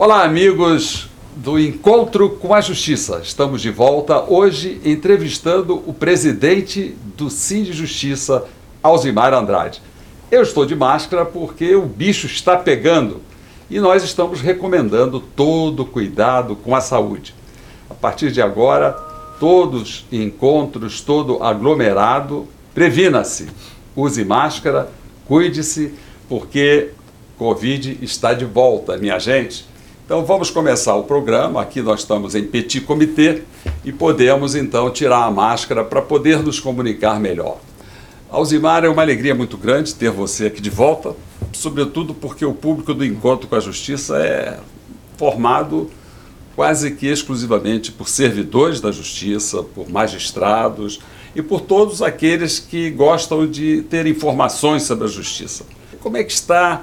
Olá, amigos do Encontro com a Justiça. Estamos de volta hoje entrevistando o presidente do de Justiça, Alzimar Andrade. Eu estou de máscara porque o bicho está pegando e nós estamos recomendando todo cuidado com a saúde. A partir de agora, todos encontros, todo aglomerado, previna-se, use máscara, cuide-se, porque Covid está de volta, minha gente. Então vamos começar o programa. Aqui nós estamos em petit comitê e podemos então tirar a máscara para poder nos comunicar melhor. Alzimar, é uma alegria muito grande ter você aqui de volta, sobretudo porque o público do Encontro com a Justiça é formado quase que exclusivamente por servidores da justiça, por magistrados e por todos aqueles que gostam de ter informações sobre a justiça. Como é que está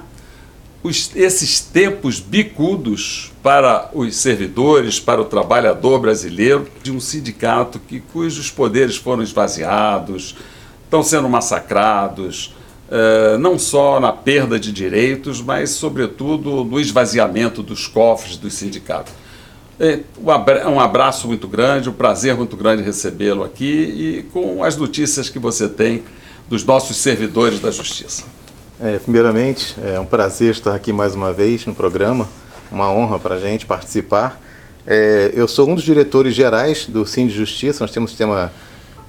os, esses tempos bicudos para os servidores, para o trabalhador brasileiro, de um sindicato que, cujos poderes foram esvaziados, estão sendo massacrados, uh, não só na perda de direitos, mas, sobretudo, no esvaziamento dos cofres dos sindicatos. É, um abraço muito grande, um prazer muito grande recebê-lo aqui e com as notícias que você tem dos nossos servidores da Justiça. É, primeiramente, é um prazer estar aqui mais uma vez no programa, uma honra para a gente participar. É, eu sou um dos diretores gerais do Sim de Justiça, nós temos o sistema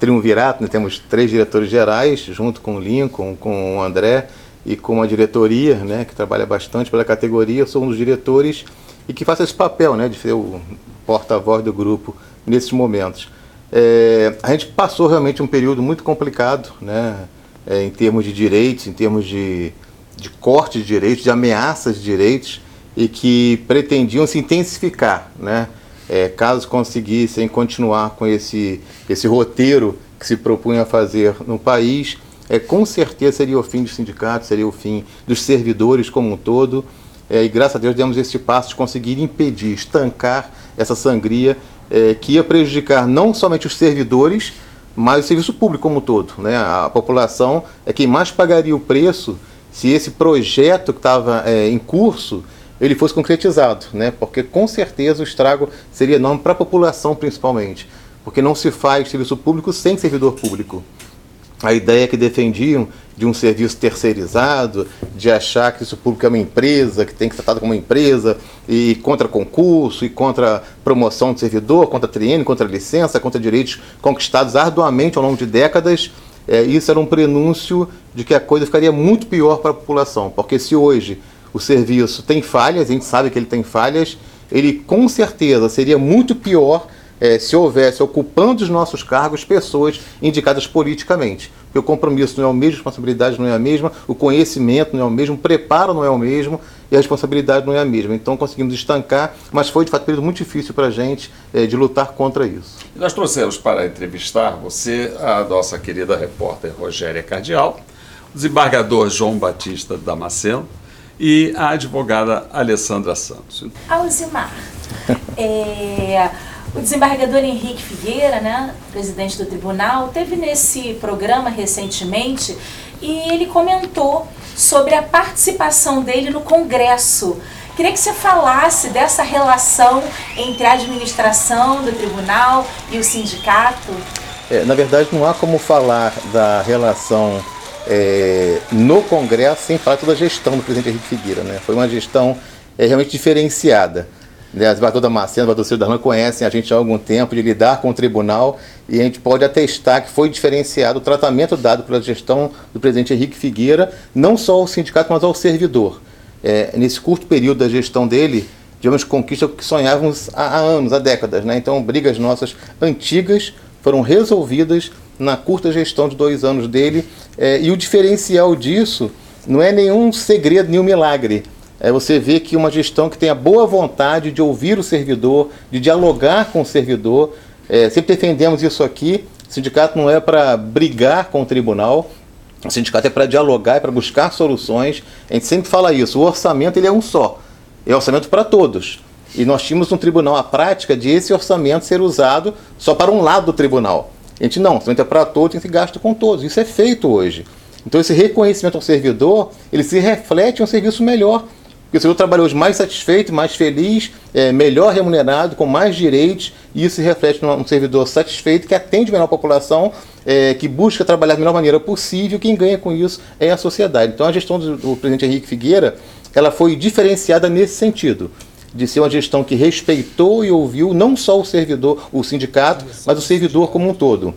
triunvirato, né? temos três diretores gerais, junto com o Lincoln, com o André e com a diretoria, né, que trabalha bastante pela categoria. Eu sou um dos diretores e que faço esse papel né, de ser o porta-voz do grupo nesses momentos. É, a gente passou realmente um período muito complicado, né? É, em termos de direitos, em termos de, de corte de direitos, de ameaças de direitos, e que pretendiam se intensificar, né? É, caso conseguissem continuar com esse, esse roteiro que se propunha fazer no país, é, com certeza seria o fim dos sindicatos, seria o fim dos servidores como um todo. É, e graças a Deus demos esse passo de conseguir impedir, estancar essa sangria é, que ia prejudicar não somente os servidores, mas o serviço público como um todo. Né? A população é quem mais pagaria o preço se esse projeto que estava é, em curso ele fosse concretizado, né? porque com certeza o estrago seria enorme para a população principalmente, porque não se faz serviço público sem servidor público a ideia que defendiam de um serviço terceirizado, de achar que isso público é uma empresa, que tem que ser tratado como uma empresa, e contra concurso, e contra promoção de servidor, contra triênio, contra licença, contra direitos conquistados arduamente ao longo de décadas, é, isso era um prenúncio de que a coisa ficaria muito pior para a população, porque se hoje o serviço tem falhas, a gente sabe que ele tem falhas, ele com certeza seria muito pior é, se houvesse ocupando os nossos cargos pessoas indicadas politicamente. Porque o compromisso não é o mesmo, a responsabilidade não é a mesma, o conhecimento não é o mesmo, o preparo não é o mesmo e a responsabilidade não é a mesma. Então conseguimos estancar, mas foi de fato um período muito difícil para a gente é, de lutar contra isso. Nós trouxemos para entrevistar você a nossa querida repórter Rogéria Cardial, o desembargador João Batista Damasceno e a advogada Alessandra Santos. Alzimar, é, o desembargador Henrique Figueira, né, presidente do tribunal, teve nesse programa recentemente e ele comentou sobre a participação dele no Congresso. Queria que você falasse dessa relação entre a administração do tribunal e o sindicato. É, na verdade, não há como falar da relação é, no Congresso sem falar toda a gestão do presidente Henrique Figueira. Né? Foi uma gestão é, realmente diferenciada. Né, as Bartol Damasceno, Bartol Silva Darlan conhecem a gente há algum tempo de lidar com o tribunal e a gente pode atestar que foi diferenciado o tratamento dado pela gestão do presidente Henrique Figueira, não só ao sindicato, mas ao servidor. É, nesse curto período da gestão dele, tivemos conquistas que sonhávamos há, há anos, há décadas. Né? Então, brigas nossas antigas foram resolvidas na curta gestão de dois anos dele. É, e o diferencial disso não é nenhum segredo, nenhum milagre é você vê que uma gestão que tem a boa vontade de ouvir o servidor, de dialogar com o servidor, é, sempre defendemos isso aqui. O sindicato não é para brigar com o tribunal, o sindicato é para dialogar, é para buscar soluções. A gente sempre fala isso. O orçamento ele é um só, é orçamento para todos. E nós tínhamos no tribunal a prática de esse orçamento ser usado só para um lado do tribunal. A gente não, orçamento é para todos, que ser gasto com todos. Isso é feito hoje. Então esse reconhecimento ao servidor, ele se reflete em um serviço melhor Porque o servidor trabalha hoje mais satisfeito, mais feliz, é, melhor remunerado, com mais direitos, e isso se reflete num servidor satisfeito que atende melhor a população, é, que busca trabalhar da melhor maneira possível, quem ganha com isso é a sociedade. Então a gestão do, do presidente Henrique Figueira, ela foi diferenciada nesse sentido de ser uma gestão que respeitou e ouviu não só o servidor, o sindicato, mas o servidor como um todo.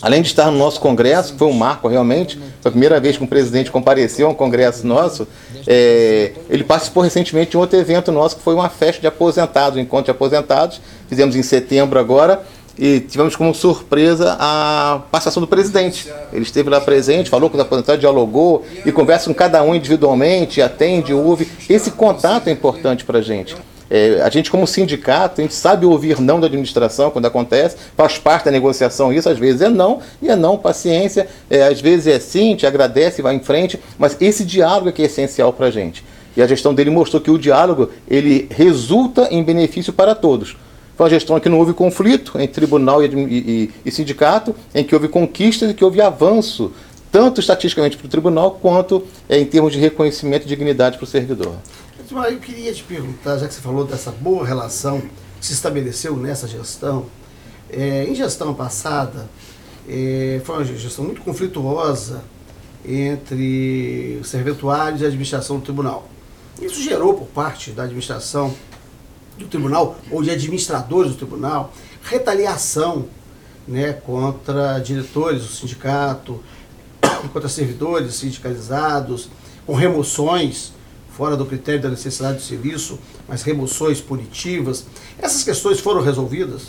Além de estar no nosso congresso, que foi um marco realmente, foi a primeira vez que um presidente compareceu a um congresso nosso, é, ele participou recentemente de um outro evento nosso, que foi uma festa de aposentados, um encontro de aposentados, fizemos em setembro agora, e tivemos como surpresa a participação do presidente. Ele esteve lá presente, falou com os aposentados, dialogou e conversa com cada um individualmente, atende, ouve. Esse contato é importante para a gente. É, a gente, como sindicato, a gente sabe ouvir não da administração quando acontece, faz parte da negociação isso, às vezes é não, e é não, paciência, é, às vezes é sim, te agradece vai em frente, mas esse diálogo é que é essencial para a gente. E a gestão dele mostrou que o diálogo ele resulta em benefício para todos. Foi uma gestão em que não houve conflito entre tribunal e, e, e sindicato, em que houve conquistas e que houve avanço, tanto estatisticamente para o tribunal, quanto é, em termos de reconhecimento e dignidade para o servidor. Eu queria te perguntar, já que você falou dessa boa relação que se estabeleceu nessa gestão, é, em gestão passada, é, foi uma gestão muito conflituosa entre os serventuários e a administração do tribunal. Isso gerou, por parte da administração, do tribunal ou de administradores do tribunal, retaliação né, contra diretores do sindicato, contra servidores sindicalizados, com remoções fora do critério da necessidade de serviço, mas remoções punitivas. Essas questões foram resolvidas?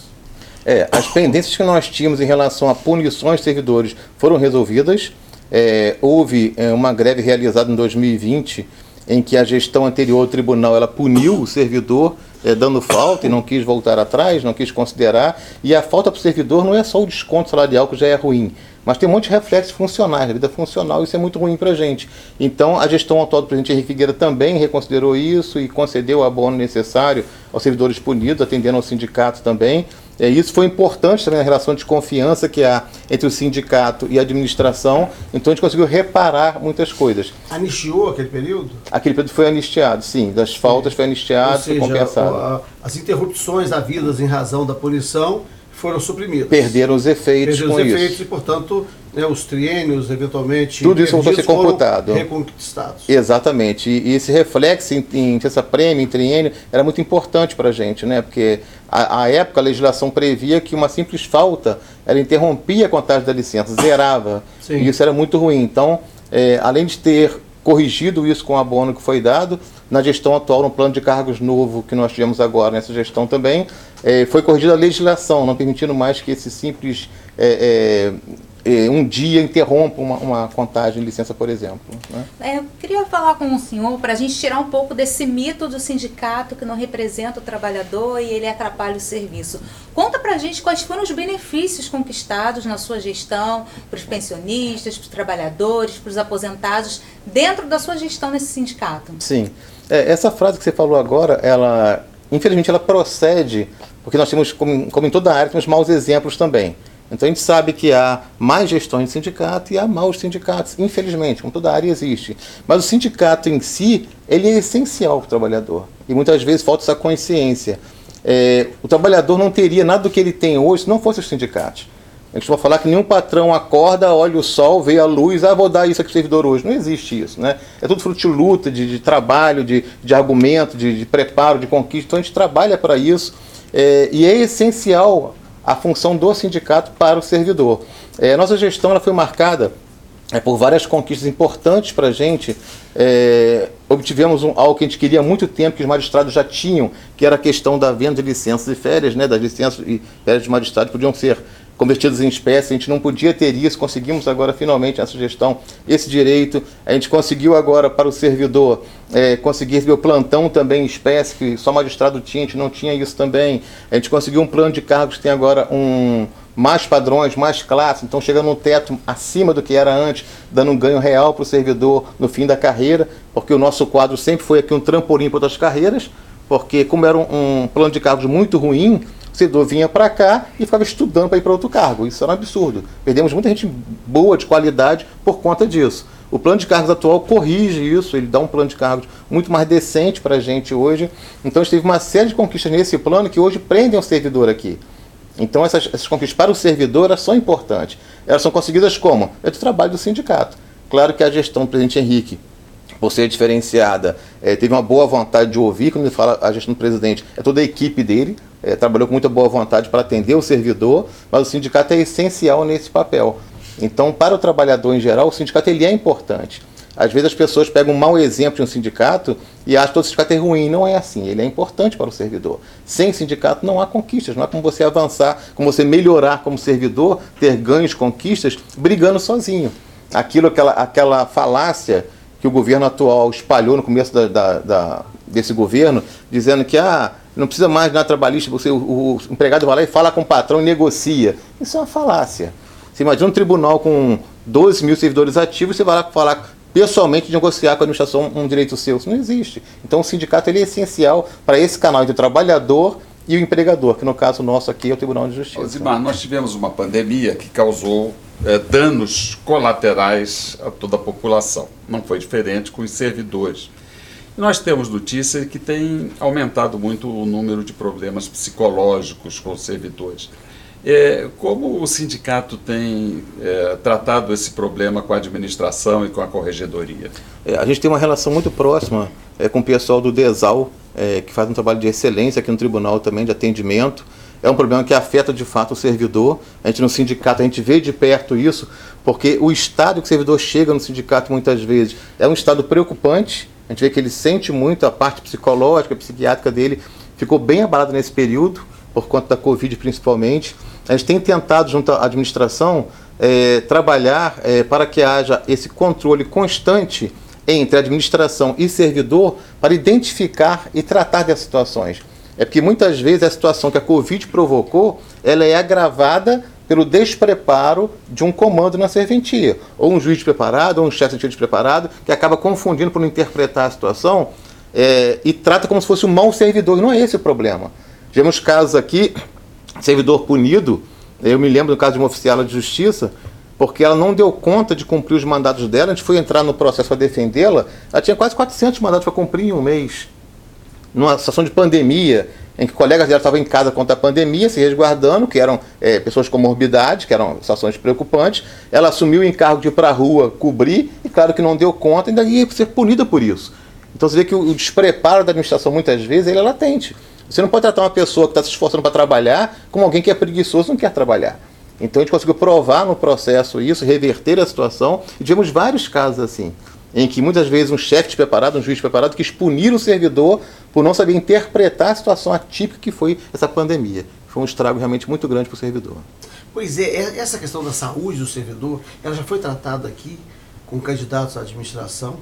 É, as pendências que nós tínhamos em relação a punições de servidores foram resolvidas. É, houve é, uma greve realizada em 2020 em que a gestão anterior do tribunal ela puniu o servidor é, dando falta e não quis voltar atrás, não quis considerar. E a falta para o servidor não é só o desconto salarial que já é ruim, mas tem um monte de reflexos funcionais, a vida funcional, isso é muito ruim para a gente. Então, a gestão atual do presidente Henrique Figueira também reconsiderou isso e concedeu o abono necessário aos servidores punidos, atendendo ao sindicato também. É, isso foi importante também na relação de confiança que há entre o sindicato e a administração. Então a gente conseguiu reparar muitas coisas. Anistiou aquele período? Aquele período foi anistiado, sim. Das faltas foi anistiado, seja, foi compensado. As interrupções da vida em razão da punição foram suprimidas. Perderam os efeitos Perderam com os efeitos isso. e, portanto, né, os triênios, eventualmente, Tudo isso voltou a ser computado. reconquistados. Exatamente. E, e esse reflexo em, em essa prêmio, em triênio, era muito importante para a gente, né? Porque a, a, época a legislação previa que uma simples falta ela interrompia a contagem da licença, zerava. Sim. E isso era muito ruim. Então, é, além de ter corrigido isso com o abono que foi dado, na gestão atual, no plano de cargos novo que nós tivemos agora nessa gestão também, é, foi corrigida a legislação, não permitindo mais que esse simples é, é, um dia interrompa uma, uma, contagem de licença, por exemplo. Né? É, eu queria falar com o senhor para a gente tirar um pouco desse mito do sindicato que não representa o trabalhador e ele atrapalha o serviço. Conta para a gente quais foram os benefícios conquistados na sua gestão para os pensionistas, para os trabalhadores, para os aposentados, dentro da sua gestão nesse sindicato. Sim. É, essa frase que você falou agora, ela, infelizmente, ela procede, porque nós temos, como, como em toda a área, temos maus exemplos também. Então a gente sabe que há mais gestões de sindicato e há maus sindicatos, infelizmente, como toda área existe. Mas o sindicato em si, ele é essencial para o trabalhador. E muitas vezes falta essa consciência. É, o trabalhador não teria nada do que ele tem hoje se não fosse os sindicatos. A gente vai falar que nenhum patrão acorda, olha o sol, vê a luz, ah, vou dar isso aqui para o servidor hoje. Não existe isso, né? É tudo fruto de luta, de, de trabalho, de, de argumento, de, de, preparo, de conquista. Então a gente trabalha para isso é, e é essencial a função do sindicato para o servidor. É, nossa gestão ela foi marcada é, por várias conquistas importantes para a gente. É, obtivemos um, algo que a gente queria há muito tempo, que os magistrados já tinham, que era a questão da venda de licenças e férias, né, das licenças e férias de magistrados podiam ser convertidos em espécie, a gente não podia ter isso, conseguimos agora finalmente nessa gestão esse direito, a gente conseguiu agora para o servidor é, conseguir receber o plantão também em espécie, que só magistrado tinha, a gente não tinha isso também, a gente conseguiu um plano de cargos que tem agora um mais padrões, mais classe, então chegando um teto acima do que era antes, dando um ganho real para o servidor no fim da carreira, porque o nosso quadro sempre foi aqui um trampolim para outras carreiras, porque como era um, um plano de cargos muito ruim, Servidor vinha para cá e ficava estudando para ir para outro cargo. Isso era um absurdo. Perdemos muita gente boa, de qualidade, por conta disso. O plano de cargos atual corrige isso, ele dá um plano de cargos muito mais decente para a gente hoje. Então, a gente teve uma série de conquistas nesse plano que hoje prendem o servidor aqui. Então, essas, essas conquistas para o servidor são importantes. Elas são conseguidas como? É do trabalho do sindicato. Claro que a gestão do presidente Henrique, por ser diferenciada, é, teve uma boa vontade de ouvir, quando ele fala a gestão do presidente, é toda a equipe dele, é, trabalhou com muita boa vontade para atender o servidor, mas o sindicato é essencial nesse papel. Então, para o trabalhador em geral, o sindicato ele é importante. Às vezes as pessoas pegam um mau exemplo de um sindicato e acham que todo sindicato é ruim. Não é assim. Ele é importante para o servidor. Sem sindicato não há conquistas. Não há como você avançar, como você melhorar como servidor, ter ganhos, conquistas, brigando sozinho. Aquilo, aquela, aquela falácia que o governo atual espalhou no começo da, da, da, desse governo, dizendo que ah, não precisa mais de nada trabalhista, você, o, o empregado vai lá e fala com o patrão e negocia. Isso é uma falácia. Você imagina um tribunal com 12 mil servidores ativos, você vai lá falar pessoalmente negociar com a administração um direito seu. Isso não existe. Então o sindicato ele é essencial para esse canal entre o trabalhador e o empregador, que no caso nosso aqui é o Tribunal de Justiça. Osimar, nós tivemos uma pandemia que causou é, danos colaterais a toda a população. Não foi diferente com os servidores. Nós temos notícia que tem aumentado muito o número de problemas psicológicos com os servidores. É, como o sindicato tem é, tratado esse problema com a administração e com a corregedoria? É, a gente tem uma relação muito próxima é, com o pessoal do DESAL, é, que faz um trabalho de excelência aqui no tribunal também, de atendimento. É um problema que afeta de fato o servidor. A gente no sindicato, a gente vê de perto isso, porque o estado que o servidor chega no sindicato muitas vezes é um estado preocupante. A gente vê que ele sente muito a parte psicológica, psiquiátrica dele, ficou bem abalado nesse período, por conta da Covid principalmente. A gente tem tentado, junto à administração, é, trabalhar é, para que haja esse controle constante entre administração e servidor para identificar e tratar dessas situações. É porque muitas vezes a situação que a Covid provocou, ela é agravada pelo despreparo de um comando na serventia, ou um juiz preparado, ou um chefe de despreparado, que acaba confundindo por não interpretar a situação é, e trata como se fosse um mau servidor. E não é esse o problema. Tivemos casos aqui servidor punido, eu me lembro do caso de uma oficial de justiça, porque ela não deu conta de cumprir os mandatos dela, a gente foi entrar no processo para defendê-la, ela tinha quase 400 mandatos para cumprir em um mês. Numa situação de pandemia, em que colegas dela estavam em casa contra a pandemia, se resguardando, que eram é, pessoas com morbidade, que eram situações preocupantes. Ela assumiu o encargo de ir para a rua cobrir, e claro que não deu conta, ainda ia ser punida por isso. Então você vê que o despreparo da administração, muitas vezes, ele é latente. Você não pode tratar uma pessoa que está se esforçando para trabalhar como alguém que é preguiçoso e não quer trabalhar. Então a gente conseguiu provar no processo isso, reverter a situação, e tivemos vários casos assim, em que muitas vezes um chefe despreparado, um juiz despreparado, quis punir o servidor por não saber interpretar a situação atípica que foi essa pandemia. Foi um estrago realmente muito grande para o servidor. Pois é, é, essa questão da saúde do servidor, ela já foi tratada aqui com candidatos à administração,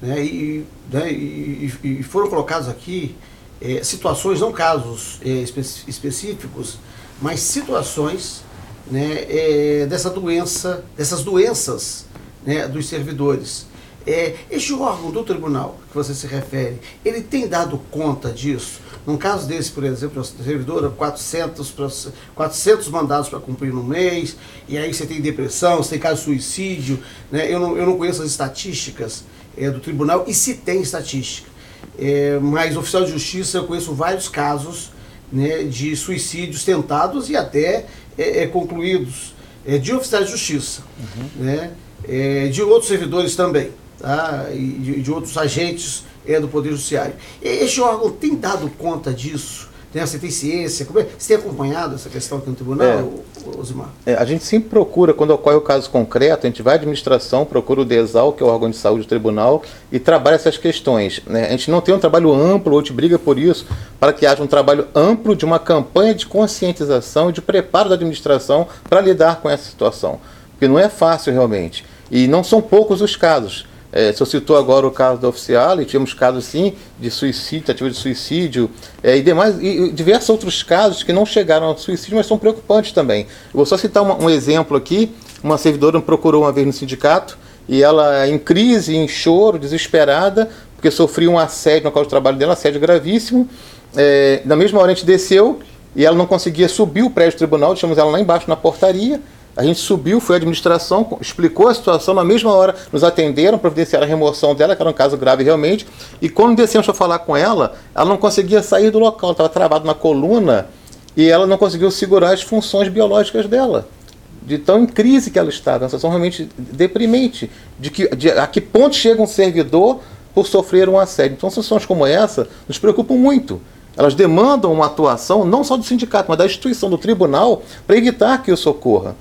né, e, né, e, e foram colocados aqui é, situações, não casos é, espe específicos, mas situações né, é, dessa doença, dessas doenças né, dos servidores. É, este órgão do tribunal que você se refere, ele tem dado conta disso? Num caso desse, por exemplo, a servidora, 400, 400 mandados para cumprir no mês, e aí você tem depressão, você tem caso de suicídio, né? eu, não, eu não conheço as estatísticas é, do tribunal, e se tem estatística. É, mas oficial de justiça eu conheço vários casos né, de suicídios tentados e até é, é, concluídos é, de oficiais de justiça, uhum. né, é, de outros servidores também, tá, e de, de outros agentes é, do Poder Judiciário. Este órgão tem dado conta disso? Né? Você tem ciência? Como é? Você tem acompanhado essa questão aqui no tribunal, é, Osimar? É, a gente sempre procura, quando ocorre o caso concreto, a gente vai à administração, procura o DESAL, que é o órgão de saúde do tribunal, e trabalha essas questões. Né? A gente não tem um trabalho amplo, a gente briga por isso, para que haja um trabalho amplo de uma campanha de conscientização e de preparo da administração para lidar com essa situação. Porque não é fácil realmente. E não são poucos os casos. É, você citou agora o caso da oficial, e tivemos casos sim de suicídio, tentativa de suicídio, é, e demais, e, e, diversos outros casos que não chegaram ao suicídio, mas são preocupantes também. Vou só citar uma, um exemplo aqui. Uma servidora me procurou uma vez no sindicato, e ela em crise, em choro, desesperada, porque sofreu um assédio no local de trabalho dela, assédio gravíssimo. É, na mesma hora a gente desceu, e ela não conseguia subir o prédio do tribunal, deixamos ela lá embaixo na portaria. A gente subiu, foi a administração, explicou a situação, na mesma hora nos atenderam, providenciaram a remoção dela, que era um caso grave realmente. E quando descemos para falar com ela, ela não conseguia sair do local, estava travado na coluna e ela não conseguiu segurar as funções biológicas dela. De tão em crise que ela estava, uma situação realmente deprimente. De que, de, a que ponto chega um servidor por sofrer um assédio. Então, situações como essa nos preocupam muito. Elas demandam uma atuação não só do sindicato, mas da instituição, do tribunal, para evitar que isso ocorra.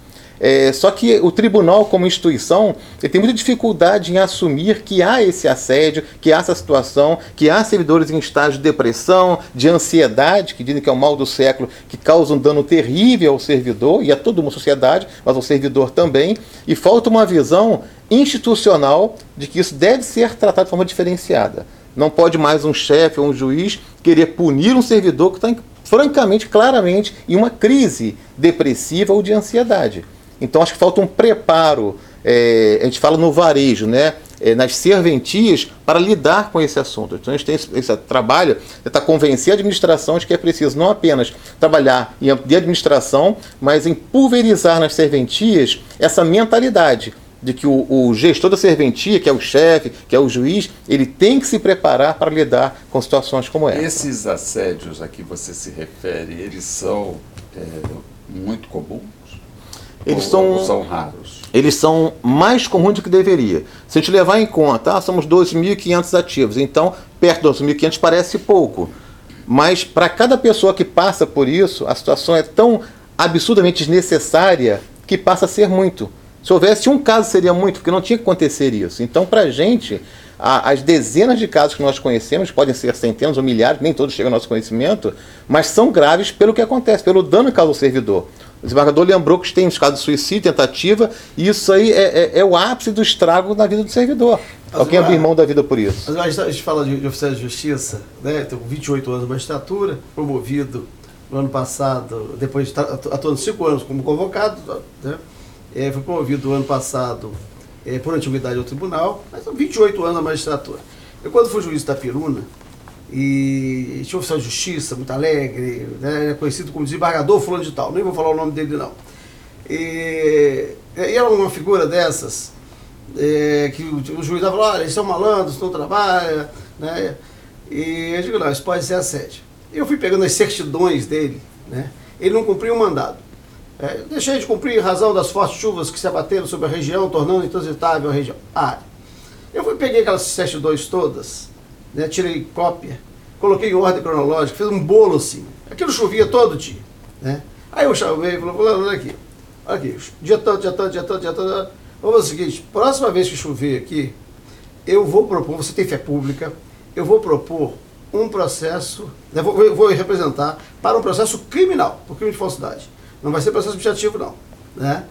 É, só que o tribunal, como instituição, ele tem muita dificuldade em assumir que há esse assédio, que há essa situação, que há servidores em estágio de depressão, de ansiedade, que dizem que é o mal do século, que causa um dano terrível ao servidor e a toda uma sociedade, mas ao servidor também. E falta uma visão institucional de que isso deve ser tratado de forma diferenciada. Não pode mais um chefe ou um juiz querer punir um servidor que está, francamente, claramente, em uma crise depressiva ou de ansiedade. Então acho que falta um preparo, é, a gente fala no varejo, né? É, nas serventias para lidar com esse assunto. Então a gente tem esse, esse trabalho, tentar convencer a administração de que é preciso não apenas trabalhar em de administração, mas em pulverizar nas serventias essa mentalidade de que o, o, gestor da serventia, que é o chefe, que é o juiz, ele tem que se preparar para lidar com situações como essa. Esses assédios a que você se refere, eles são é, muito comuns? Eles são, são raros? Eles são mais comuns do que deveria. Se a gente levar em conta, ah, somos 12.500 ativos, então perto de 12.500 parece pouco. Mas para cada pessoa que passa por isso, a situação é tão absurdamente desnecessária que passa a ser muito. Se houvesse um caso, seria muito, porque não tinha que acontecer isso. Então, para a gente, as dezenas de casos que nós conhecemos, podem ser centenas ou milhares, nem todos chegam ao nosso conhecimento, mas são graves pelo que acontece, pelo dano que causa ao servidor. O desembargador lembrou que tem os casos de suicídio, tentativa, e isso aí é, é, é o ápice do estrago na vida do servidor. Alguém abre mão da vida por isso. Mas a gente fala de, de oficial de justiça, né? Tenho 28 anos de magistratura, promovido no ano passado, depois de atuando cinco anos como convocado, né? É, foi promovido no ano passado é, por antiguidade ao tribunal, mas são 28 anos na magistratura. Eu, quando fui juiz da Peruna, e tinha oficial de justiça, muito alegre, né, conhecido como desembargador fulano de tal, nem vou falar o nome dele não. E, e era uma figura dessas, é, que o, o juiz falou, olha, eles são malandros, não trabalham, né? E eu digo, não, isso pode ser assédio. Eu fui pegando as certidões dele, né? Ele não cumpriu o mandado. É, deixei de cumprir em razão das fortes chuvas que se abateram sobre a região, tornando intransitável a região. Ah, eu fui, peguei aquelas certidões todas, né, tirei cópia, coloquei em ordem cronológica, fiz um bolo assim. Aquilo chovia todo dia. Né? Aí eu chamei e falei, olha aqui, olha aqui, dia tanto, dia tanto, dia tanto, dia tanto. Vamos fazer o seguinte, próxima vez que chover aqui, eu vou propor, você tem fé pública, eu vou propor um processo, né, vou, vou representar para um processo criminal, por crime de falsidade. Não vai ser processo administrativo, não. Né?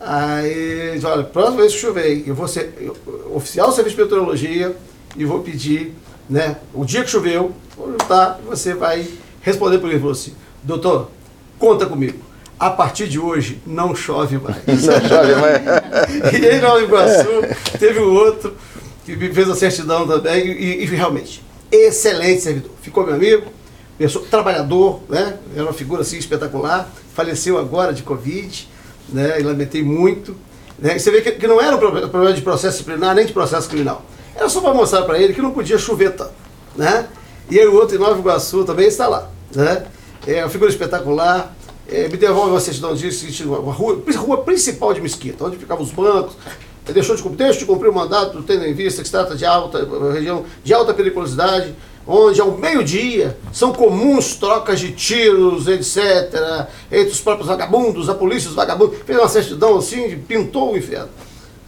Aí, olha, próxima vez que chover, eu vou ser eu, oficial do serviço de meteorologia e vou pedir, né? O dia que choveu, vou juntar e você vai responder por ele. Falou assim, doutor, conta comigo. A partir de hoje, não chove mais. Não chove mais. e aí, Nova Iguaçu, teve um outro que me fez a certidão também e, e realmente, excelente servidor. Ficou meu amigo, pessoa, trabalhador, né? Era uma figura assim espetacular faleceu agora de Covid, né, e lamentei muito. Né, e você vê que, que não era um problema de processo disciplinar nem de processo criminal. Era só para mostrar para ele que não podia chover tanto. Né? E aí o outro em Nova Iguaçu também está lá. Né? É uma figura espetacular. É, me devolve uma certidão disso, uma rua, rua principal de Mesquita, onde ficavam os bancos. Deixou de, deixou de cumprir o mandato, tendo em vista que se trata de alta região de alta periculosidade onde ao meio-dia são comuns trocas de tiros, etc., entre os próprios vagabundos, a polícia, os vagabundos. Fez uma certidão assim, pintou o inferno.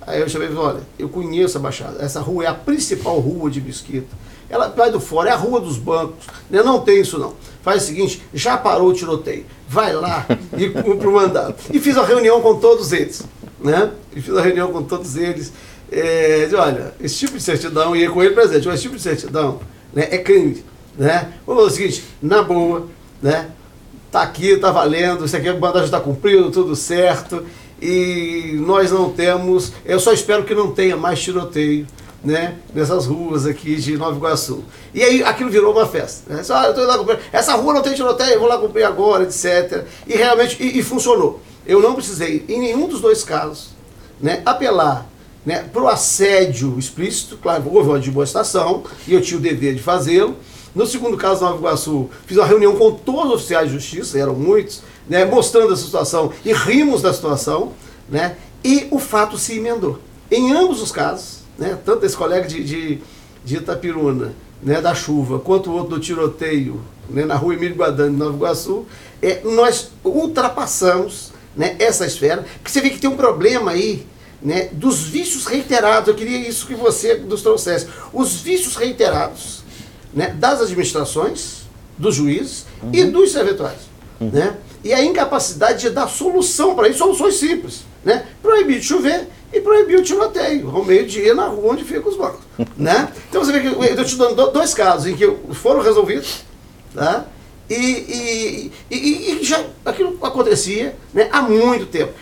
Aí eu chamei e falei, olha, eu conheço a Baixada, essa rua é a principal rua de Mesquita. Ela vai do fora, é a rua dos bancos. Né? Não tem isso não. Faz o seguinte, já parou o tiroteio. Vai lá e cumpre o mandato. E fiz a reunião com todos eles. Né? E fiz a reunião com todos eles. É, de, olha, esse tipo de certidão, e com ele presente, esse tipo de certidão né, é crime. Né? Vamos fazer o seguinte, na boa, né? Tá aqui, tá valendo, isso aqui a bandagem está cumprido, tudo certo. E nós não temos, eu só espero que não tenha mais tiroteio, né, nessas ruas aqui de Nova Iguaçu. E aí aquilo virou uma festa. Né? Só, eu tô lá. Essa rua não tem tiroteio, eu vou lá cumprir agora, etc. E realmente, e, e funcionou. Eu não precisei, em nenhum dos dois casos, né, apelar né, para o assédio explícito, claro, houve uma demonstração e eu tinha o dever de fazê-lo. No segundo caso, Nova Iguaçu, fiz uma reunião com todos os oficiais de justiça, eram muitos, né, mostrando a situação e rimos da situação, né, e o fato se emendou. Em ambos os casos, né, tanto esse colega de, de, de Itapiruna, né, da chuva, quanto o outro do tiroteio né, na rua Emílio Guadani, Nova Iguaçu, é, nós ultrapassamos né, essa esfera, porque você vê que tem um problema aí né, dos vícios reiterados. Eu queria isso que você nos trouxesse. Os vícios reiterados né, das administrações, dos juízes uhum. e dos servidores. Uhum. Né? E a incapacidade de dar solução para isso, soluções simples. Né? Proibir de chover e proibir o tiroteio ao meio-dia na rua onde ficam os bancos. né? Então você vê que eu estou te dando dois casos em que foram resolvidos, tá? E, e, e, e, já aquilo acontecia né, há muito tempo.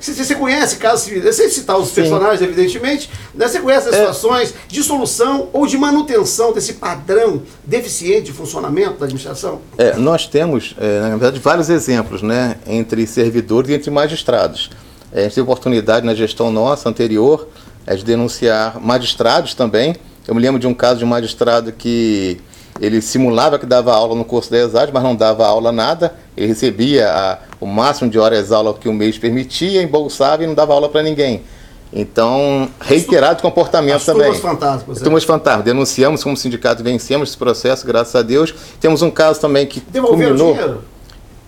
Você, conhece casos civis, sem citar os Sim. personagens, evidentemente, né, você conhece as é. situações de solução ou de manutenção desse padrão deficiente de funcionamento da administração? É, nós temos, é, na verdade, vários exemplos né, entre servidores e entre magistrados. É, a gente teve oportunidade na gestão nossa anterior é, de denunciar magistrados também. Eu me lembro de um caso de um magistrado que ele simulava que dava aula no curso da ESAD, mas não dava aula nada. Ele recebia a, o máximo de horas aula que o mês permitia, embolsava e não dava aula para ninguém. Então, reiterado comportamento As também. Turmas fantasmas. É. Turmas fantasmas. Denunciamos como sindicato, vencemos esse processo, graças a Deus. Temos um caso também que Devolveu culminou. Dinheiro?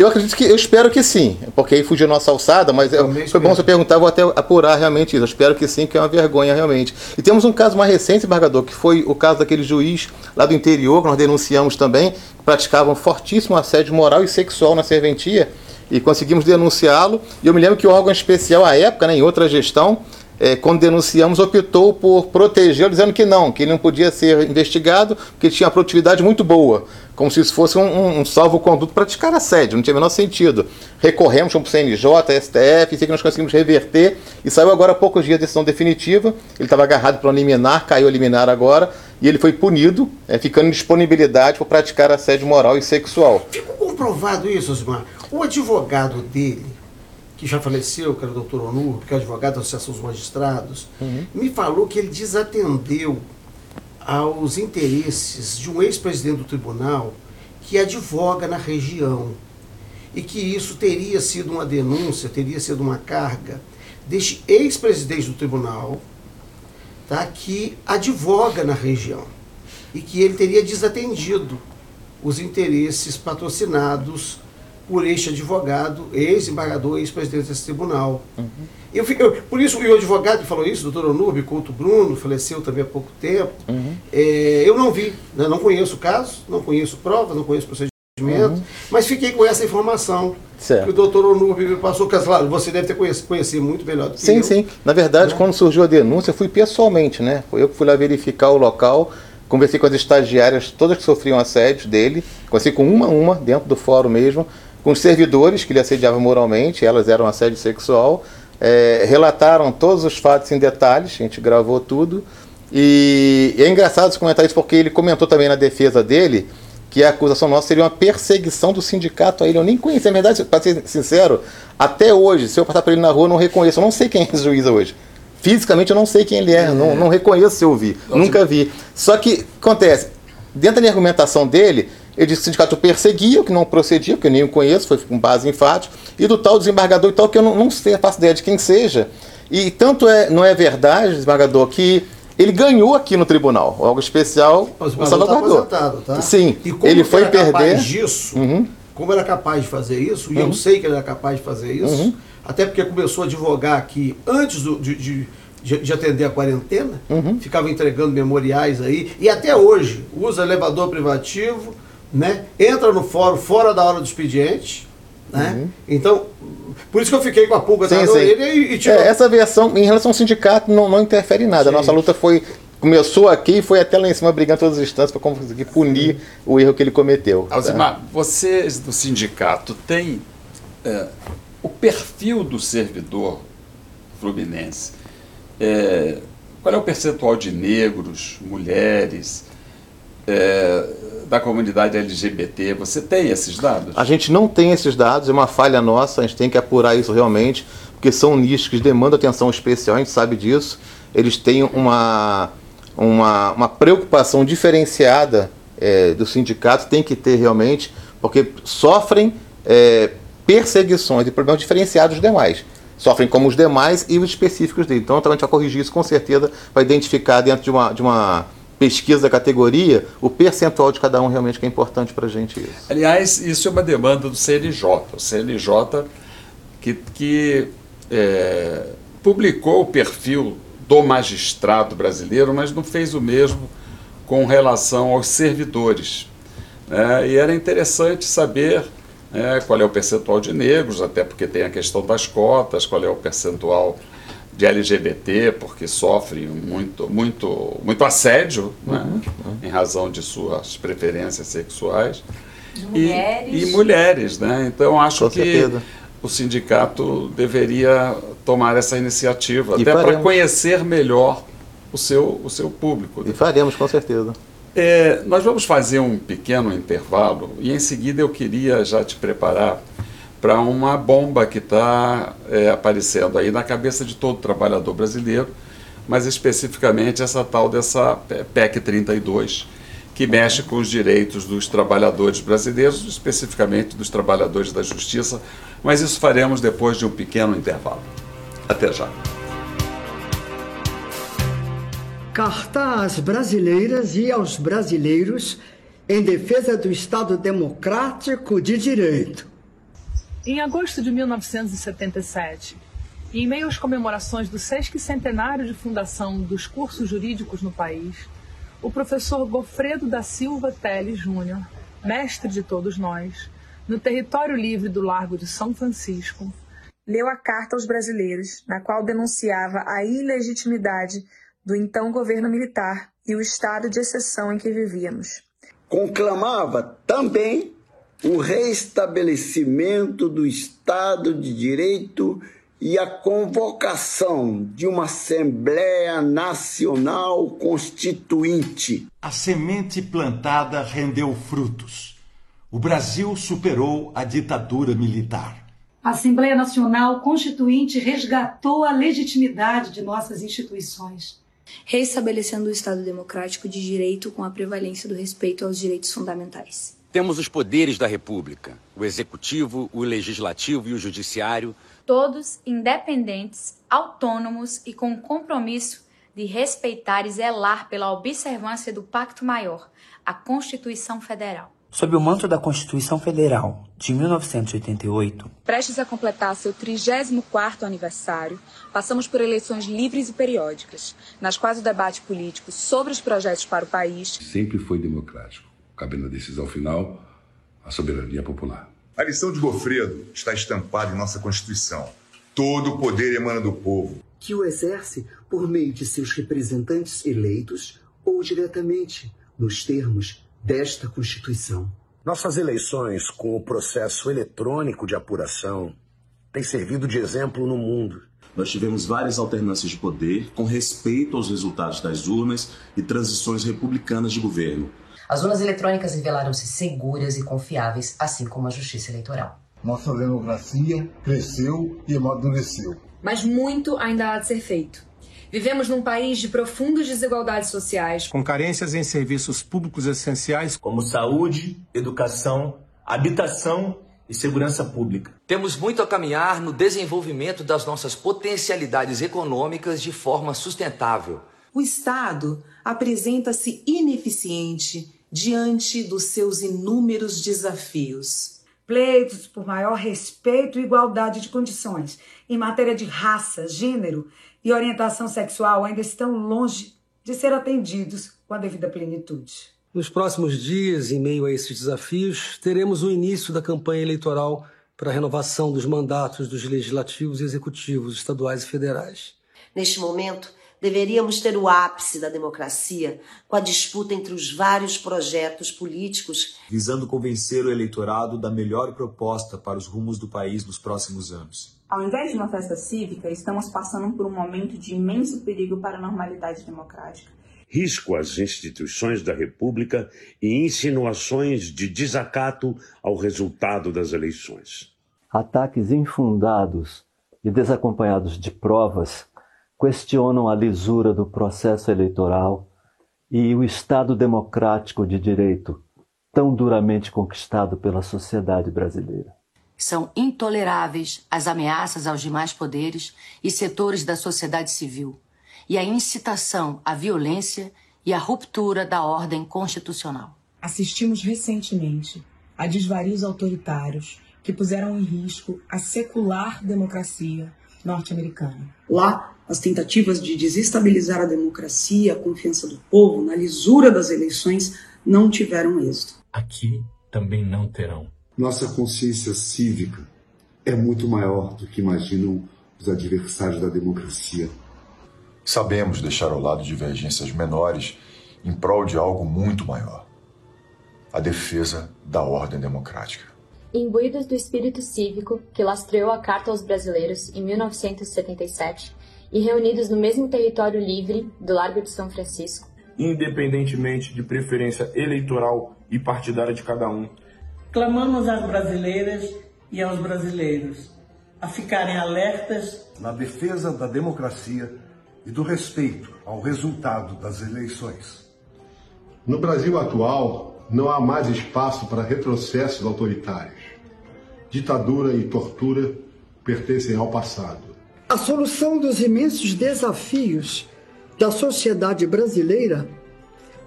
Eu acredito que, eu espero que sim, porque aí fugiu nossa alçada, mas eu, foi bom você perguntar, vou até apurar realmente isso. Eu espero que sim, que é uma vergonha realmente. E temos um caso mais recente, embargador, que foi o caso daquele juiz lá do interior, que nós denunciamos também, que praticava um fortíssimo assédio moral e sexual na serventia, e conseguimos denunciá-lo. E eu me lembro que o órgão especial, à época, né, em outra gestão, é, quando denunciamos, optou por protegê-lo, dizendo que não, que ele não podia ser investigado, porque tinha uma produtividade muito boa como se isso fosse um, um salvo-conduto praticar assédio, não tinha o menor sentido. Recorremos para o CNJ, STF, sei que nós conseguimos reverter, e saiu agora há poucos dias a decisão definitiva, ele estava agarrado para um liminar, caiu a liminar agora, e ele foi punido, é, ficando em disponibilidade para praticar assédio moral e sexual. Ficou comprovado isso, Osmar. O advogado dele, que já faleceu, que era o doutor Onur, que é advogado da Associação dos Magistrados, uhum. me falou que ele desatendeu aos interesses de um ex-presidente do tribunal que advoga na região e que isso teria sido uma denúncia, teria sido uma carga deste ex-presidente do tribunal, tá, que advoga na região e que ele teria desatendido os interesses patrocinados por este advogado, ex-embargador, ex-presidente desse tribunal. Uhum. Eu, eu, por isso, o advogado que falou isso, o doutor Onúbio Couto Bruno, faleceu também há pouco tempo, uhum. é, eu não vi, né, não conheço o caso, não conheço provas, não conheço procedimento, uhum. mas fiquei com essa informação certo. que o doutor Onúbio me passou, que claro, você deve ter conhecido, conhecido muito melhor do que sim, eu. Sim. Na verdade, né? quando surgiu a denúncia, fui pessoalmente, né? Foi eu que fui lá verificar o local, conversei com as estagiárias, todas que sofriam assédio dele, conversei com uma a uma, dentro do fórum mesmo, com os servidores que ele assediava moralmente, elas eram assédio sexual, é, relataram todos os fatos em detalhes, a gente gravou tudo. E, e é engraçado comentar isso porque ele comentou também na defesa dele que a acusação nossa seria uma perseguição do sindicato a ele. Eu nem conhecia, na verdade, para ser sincero, até hoje, se eu passar por ele na rua, eu não reconheço. Eu não sei quem é esse juiz hoje. Fisicamente eu não sei quem ele é, é. Não, não reconheço se eu vi, Nossa. nunca vi. Só que acontece, dentro da minha argumentação dele, ele disse que o sindicato perseguia, que não procedia, porque eu nem o conheço, foi com base em fatos, e do tal desembargador e tal, que eu não, não sei, faço ideia de quem seja. E tanto é, não é verdade, desembargador, que ele ganhou aqui no tribunal, algo especial, o salvaguardou. Tá tá? Sim, ele foi era perder. Capaz disso, uhum. Como era capaz de fazer isso, e uhum. eu sei que ele era capaz de fazer isso, uhum. até porque começou a advogar aqui antes do, de, de de, de, atender a quarentena, uhum. ficava entregando memoriais aí, e até hoje usa elevador privativo, né? Entra no fórum fora da hora do expediente. Né? Uhum. Então, por isso que eu fiquei com a pulga sim, sim. e, e tirou... é, Essa versão, em relação ao sindicato, não, não interfere em nada. Sim. A nossa luta foi. Começou aqui e foi até lá em cima brigando todas as instâncias para conseguir punir o erro que ele cometeu. Tá? Alzimar, tá? vocês do sindicato têm é, o perfil do servidor fluminense. É, qual é o percentual de negros, mulheres, é, da comunidade LGBT? Você tem esses dados? A gente não tem esses dados, é uma falha nossa, a gente tem que apurar isso realmente, porque são nichos que demandam atenção especial, a gente sabe disso. Eles têm uma, uma, uma preocupação diferenciada é, do sindicato, tem que ter realmente, porque sofrem é, perseguições e problemas diferenciados dos demais. Sofrem como os demais e os específicos dele. Então, a gente vai corrigir isso com certeza, vai identificar dentro de uma, de uma pesquisa da categoria o percentual de cada um realmente que é importante para a gente isso. Aliás, isso é uma demanda do CNJ. O CNJ que, que é, publicou o perfil do magistrado brasileiro, mas não fez o mesmo com relação aos servidores. É, e era interessante saber é, qual é o percentual de negros, até porque tem a questão das cotas, qual é o percentual de LGBT, porque sofrem muito, muito, muito assédio né, uhum, né, uhum. em razão de suas preferências sexuais. Mulheres. E, e, mulheres, né? Então acho Com que certeza. o sindicato deveria tomar essa iniciativa, e até para conhecer melhor o seu, o seu público. E faremos, com certeza. É, nós vamos fazer um pequeno intervalo e em seguida eu queria já te preparar para uma bomba que está é, aparecendo aí na cabeça de todo trabalhador brasileiro, mas especificamente essa tal dessa PEC 32, que mexe com os direitos dos trabalhadores brasileiros, especificamente dos trabalhadores da justiça, mas isso faremos depois de um pequeno intervalo. Até já. Carta às brasileiras e aos brasileiros em defesa do Estado democrático de direito. Em agosto de 1977, em meio às comemorações do sesquicentenário de fundação dos cursos jurídicos no país, o professor Gofredo da Silva Teles Júnior, mestre de todos nós, no território livre do Largo de São Francisco, leu a carta aos brasileiros, na qual denunciava a ilegitimidade do então governo militar e o estado de exceção em que vivíamos. Conclamava também o restabelecimento do Estado de Direito e a convocação de uma Assembleia Nacional Constituinte. A semente plantada rendeu frutos. O Brasil superou a ditadura militar. A Assembleia Nacional Constituinte resgatou a legitimidade de nossas instituições, reestabelecendo o Estado democrático de direito com a prevalência do respeito aos direitos fundamentais. Temos os poderes da República: o executivo, o legislativo e o judiciário. Todos independentes, autônomos e com o compromisso de respeitar e zelar pela observância do Pacto Maior, a Constituição Federal. Sob o manto da Constituição Federal de 1988, prestes a completar seu 34º aniversário, passamos por eleições livres e periódicas, nas quais o debate político sobre os projetos para o país sempre foi democrático, cabendo a decisão final à soberania popular. A lição de Gofredo está estampada em nossa Constituição. Todo o poder emana do povo, que o exerce por meio de seus representantes eleitos ou diretamente, nos termos desta Constituição. Nossas eleições com o processo eletrônico de apuração têm servido de exemplo no mundo. Nós tivemos várias alternâncias de poder com respeito aos resultados das urnas e transições republicanas de governo. As urnas eletrônicas revelaram-se seguras e confiáveis, assim como a justiça eleitoral. Nossa democracia cresceu e amadureceu. Mas muito ainda há de ser feito. Vivemos num país de profundas desigualdades sociais, com carências em serviços públicos essenciais como saúde, educação, habitação e segurança pública. Temos muito a caminhar no desenvolvimento das nossas potencialidades econômicas de forma sustentável. O Estado apresenta-se ineficiente diante dos seus inúmeros desafios. Pleitos por maior respeito e igualdade de condições em matéria de raça, gênero e orientação sexual ainda estão longe de ser atendidos com a devida plenitude. Nos próximos dias, em meio a esses desafios, teremos o início da campanha eleitoral para a renovação dos mandatos dos legislativos e executivos estaduais e federais. Neste momento, deveríamos ter o ápice da democracia com a disputa entre os vários projetos políticos visando convencer o eleitorado da melhor proposta para os rumos do país nos próximos anos. Ao invés de uma festa cívica, estamos passando por um momento de imenso perigo para a normalidade democrática. Risco às instituições da República e insinuações de desacato ao resultado das eleições. Ataques infundados e desacompanhados de provas questionam a lisura do processo eleitoral e o Estado democrático de direito tão duramente conquistado pela sociedade brasileira. São intoleráveis as ameaças aos demais poderes e setores da sociedade civil e a incitação à violência e à ruptura da ordem constitucional. Assistimos recentemente a desvarios autoritários que puseram em risco a secular democracia norte-americana. Lá, as tentativas de desestabilizar a democracia, a confiança do povo na lisura das eleições não tiveram êxito. Aqui também não terão. Nossa consciência cívica é muito maior do que imaginam os adversários da democracia. Sabemos deixar ao lado divergências menores em prol de algo muito maior a defesa da ordem democrática. Imbuídos do espírito cívico que lastreou a Carta aos Brasileiros em 1977 e reunidos no mesmo território livre do Largo de São Francisco, independentemente de preferência eleitoral e partidária de cada um. Clamamos às brasileiras e aos brasileiros a ficarem alertas na defesa da democracia e do respeito ao resultado das eleições. No Brasil atual, não há mais espaço para retrocessos autoritários. Ditadura e tortura pertencem ao passado. A solução dos imensos desafios da sociedade brasileira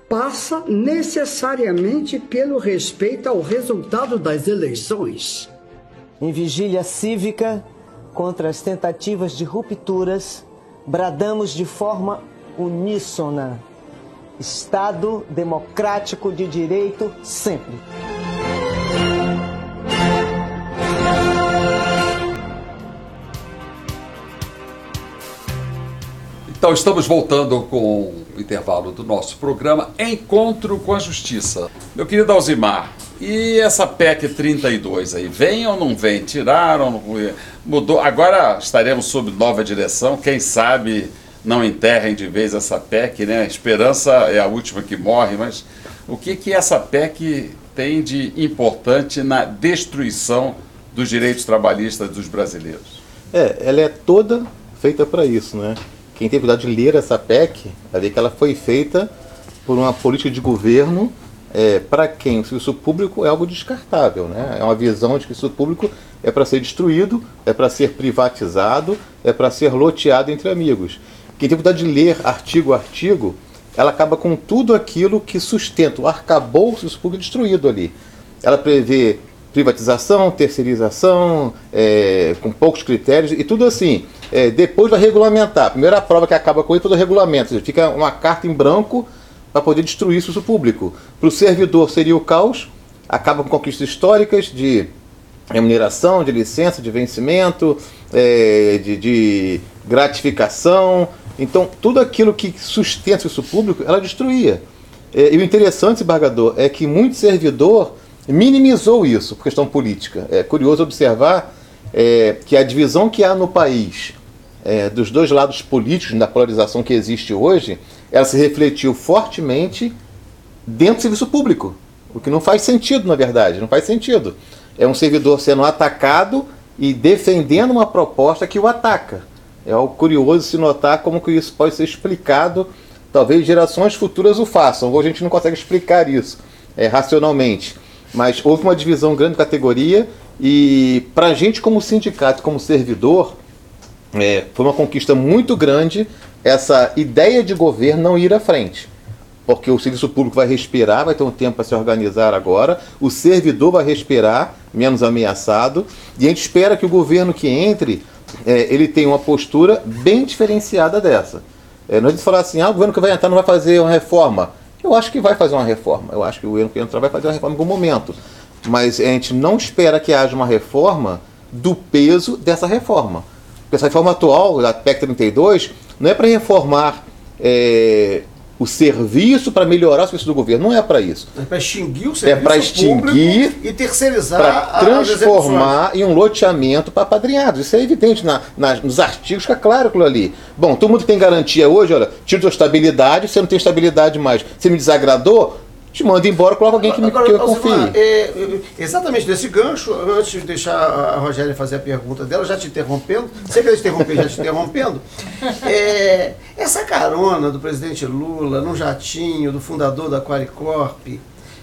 passa necessariamente pelo respeito ao resultado das eleições. Em vigília cívica contra as tentativas de rupturas, bradamos de forma uníssona: Estado democrático de direito sempre. Então, estamos voltando com o intervalo do nosso programa Encontro com a Justiça. Meu querido Alzimar, e essa PEC 32 aí, vem ou não vem? Tiraram, mudou? Agora estaremos sob nova direção, quem sabe não enterrem de vez essa PEC, né? A esperança é a última que morre, mas o que, que essa PEC tem de importante na destruição dos direitos trabalhistas dos brasileiros? É, ela é toda feita para isso, né? Quem teve cuidado de ler essa PEC vai ver que ela foi feita por uma política de governo é, para quem o serviço público é algo descartável. Né? É uma visão de que o serviço público é para ser destruído, é para ser privatizado, é para ser loteado entre amigos. Quem tem cuidado de ler artigo a artigo, ela acaba com tudo aquilo que sustenta o arcabouço do público destruído ali. Ela prevê privatização, terceirização, é, com poucos critérios e tudo assim. É, depois vai regulamentar. A prova que acaba com isso é o regulamento. Fica uma carta em branco para poder destruir isso público. Para o servidor seria o caos, acaba com conquistas históricas de remuneração, de licença, de vencimento, é, de, de, gratificação. Então, tudo aquilo que sustenta isso público, ela destruía. É, e o interessante, embargador, é que muito servidor minimizou isso por questão política. É curioso observar é, que a divisão que há no país é, dos dois lados políticos, da polarização que existe hoje, ela se refletiu fortemente dentro do serviço público. O que não faz sentido, na verdade, não faz sentido. É um servidor sendo atacado e defendendo uma proposta que o ataca. É algo curioso se notar como que isso pode ser explicado. Talvez gerações futuras o façam. Hoje a gente não consegue explicar isso é, racionalmente. Mas houve uma divisão grande de categoria e para a gente como sindicato, como servidor, é, foi uma conquista muito grande essa ideia de governo não ir à frente. Porque o serviço público vai respirar, vai ter um tempo para se organizar agora, o servidor vai respirar, menos ameaçado, e a gente espera que o governo que entre, é, ele tenha uma postura bem diferenciada dessa. É, não é de falar assim, ah, o governo que vai entrar não vai fazer uma reforma. Eu acho que vai fazer uma reforma. Eu acho que o governo que entrar vai fazer uma reforma em algum momento. Mas a gente não espera que haja uma reforma do peso dessa reforma. Porque essa reforma atual, da PEC 32, não é para reformar é, o serviço para melhorar o serviço do governo. Não é para isso. É para extinguir o É serviço para extinguir e terceirizar para transformar em um loteamento para apadrinhados. Isso é evidente na, na- nos artigos, fica claro aquilo ali. Bom, todo mundo tem garantia hoje, olha, tira tua estabilidade, você não tem estabilidade mais. Você me desagradou, te manda embora, coloca alguém que, me, que eu confie. é, é, exatamente nesse gancho, antes de deixar a Rogéria fazer a pergunta dela, já te interrompendo, sempre eu interromper, já te interrompendo, é, essa carona do presidente Lula no jatinho, do fundador da Qualicorp,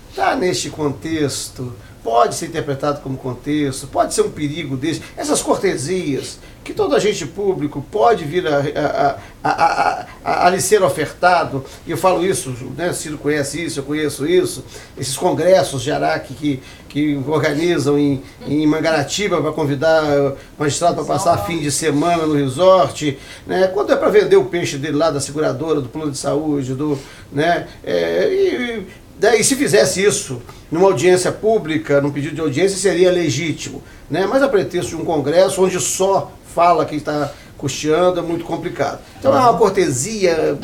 está neste contexto, pode ser interpretado como contexto, pode ser um perigo desse, essas cortesias, que todo agente público pode vir a, a, a, a, a, lhe ser ofertado, e eu falo isso, né, Ciro conhece isso, eu conheço isso, esses congressos de Araque que, que organizam em, em Mangaratiba para convidar o magistrado para passar fim de semana no resort, né, quando é para vender o peixe dele lá da seguradora, do plano de saúde, do, né, é, e, Daí, se fizesse isso numa audiência pública, num pedido de audiência, seria legítimo. Né? Mas a pretexto de um congresso onde só fala quem está custeando é muito complicado. Então é uma cortesia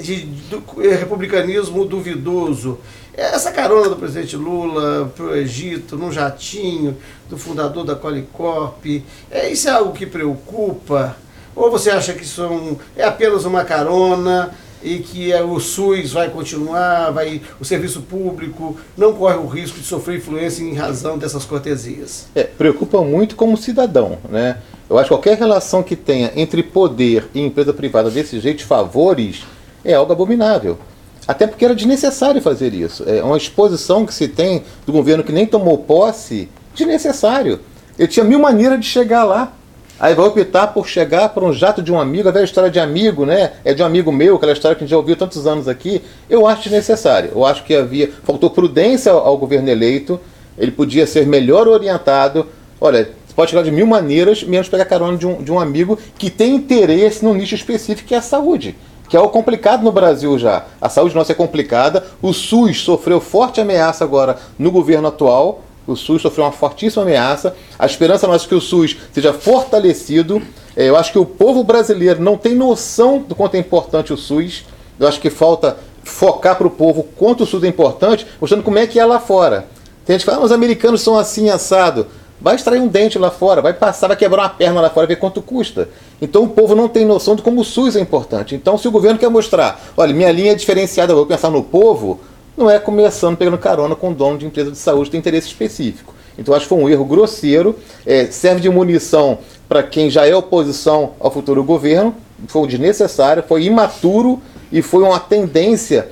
de, do republicanismo duvidoso. Essa carona do presidente Lula para o Egito, num jatinho, do fundador da Qualicorp, é, isso é algo que preocupa? Ou você acha que isso é, um- é apenas uma carona e que é, o SUS vai continuar, vai, o serviço público não corre o risco de sofrer influência em razão dessas cortesias? É, preocupa muito como cidadão, né? Eu acho que qualquer relação que tenha entre poder e empresa privada desse jeito, favores, é algo abominável. Até porque era desnecessário fazer isso. É uma exposição que se tem do governo que nem tomou posse, desnecessário. Ele tinha mil maneiras de chegar lá. Aí vai optar por chegar por um jato de um amigo, a velha história de amigo, né? É de um amigo meu, aquela história que a gente já ouviu tantos anos aqui. Eu acho desnecessário. Eu acho que havia. Faltou prudência ao, ao governo eleito. Ele podia ser melhor orientado. Olha, pode chegar de mil maneiras, menos pegar carona de um, de um amigo que tem interesse num nicho específico que é a saúde. Que é o complicado no Brasil já. A saúde nossa é complicada. O SUS sofreu forte ameaça agora no governo atual. O SUS sofreu uma fortíssima ameaça. A esperança nossa é que o SUS seja fortalecido. É, Eu acho que o povo brasileiro não tem noção do quanto é importante o SUS. Eu acho que falta focar para o povo quanto o SUS é importante, mostrando como é que é lá fora. Tem gente que fala, ah, os americanos são assim, assado. Vai extrair um dente lá fora, vai passar, vai quebrar uma perna lá fora, ver quanto custa. Então o povo não tem noção de como o SUS é importante. Então se o governo quer mostrar, olha, minha linha é diferenciada, eu vou pensar no povo, não é começando pegando carona com o dono de empresa de saúde que tem interesse específico. Então acho que foi um erro grosseiro, é, serve de munição para quem já é oposição ao futuro governo, foi desnecessário, foi imaturo e foi uma tendência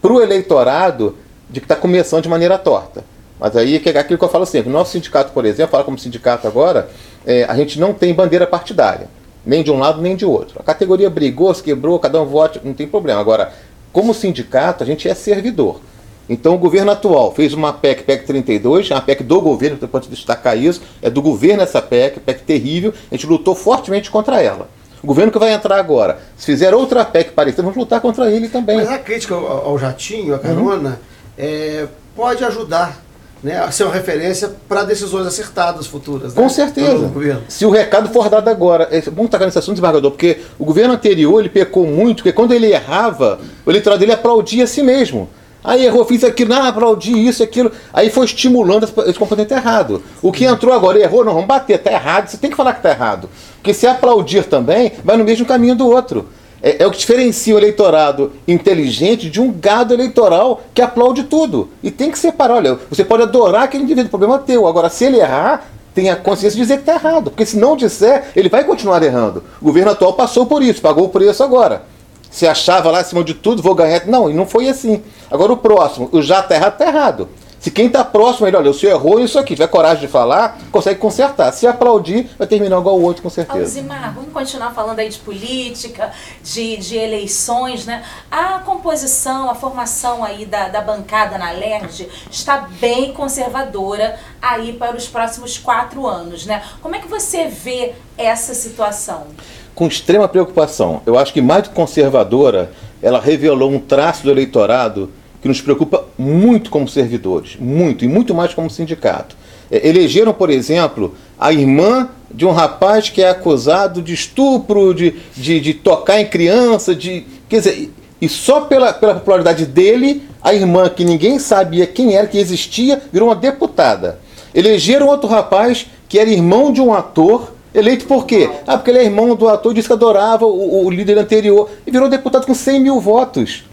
para o eleitorado de que está começando de maneira torta. Mas aí é aquilo que eu falo sempre, nosso sindicato, por exemplo, fala como sindicato agora, é, a gente não tem bandeira partidária, nem de um lado nem de outro. A categoria brigou, se quebrou, cada um vote, não tem problema. Agora, como sindicato, a gente é servidor. Então o governo atual fez uma PEC, PEC 32, é uma PEC do governo, pode destacar isso, é do governo essa PEC, PEC terrível, a gente lutou fortemente contra ela. O governo que vai entrar agora, se fizer outra PEC parecida, vamos lutar contra ele também. Mas a crítica ao, ao jatinho, a carona, é, pode ajudar né, ser uma referência para decisões acertadas futuras. Com né, certeza. do governo. Se o recado for dado agora, é bom tocar nesse assunto, desembargador, porque o governo anterior ele pecou muito, porque quando ele errava, o eleitorado dele aplaudia a si mesmo. Aí errou, fiz aquilo, não, aplaudi isso, aquilo. Aí foi estimulando esse comportamento errado. O que entrou agora e errou, não, vamos bater, tá errado, você tem que falar que tá errado. Porque se aplaudir também, vai no mesmo caminho do outro. É, é o que diferencia o eleitorado inteligente de um gado eleitoral que aplaude tudo. E tem que separar. Olha, você pode adorar aquele indivíduo, o problema é teu. Agora, se ele errar, tem a consciência de dizer que está errado. Porque se não disser, ele vai continuar errando. O governo atual passou por isso, pagou o preço agora. Se achava lá acima de tudo, vou ganhar. Não, e não foi assim. Agora o próximo, o já está errado, está errado. Se quem está próximo, ele, olha, o senhor errou isso aqui, tiver coragem de falar, consegue consertar. Se aplaudir, vai terminar igual o outro, com certeza. Alzimar, vamos continuar falando aí de política, de, de eleições, né? A composição, a formação aí da, da bancada na LERJ está bem conservadora aí para os próximos quatro anos, né? Como é que você vê essa situação? com extrema preocupação. Eu acho que mais do que conservadora, ela revelou um traço do eleitorado que nos preocupa muito como servidores, muito, e muito mais como sindicato. É, elegeram, por exemplo, a irmã de um rapaz que é acusado de estupro, de, de, de tocar em criança, de. Quer dizer, e só pela, pela popularidade dele, a irmã, que ninguém sabia quem era, que existia, virou uma deputada. Elegeram outro rapaz que era irmão de um ator, eleito por quê? Ah, porque ele é irmão do ator, disse que adorava o, o líder anterior, e virou deputado com 100 mil votos.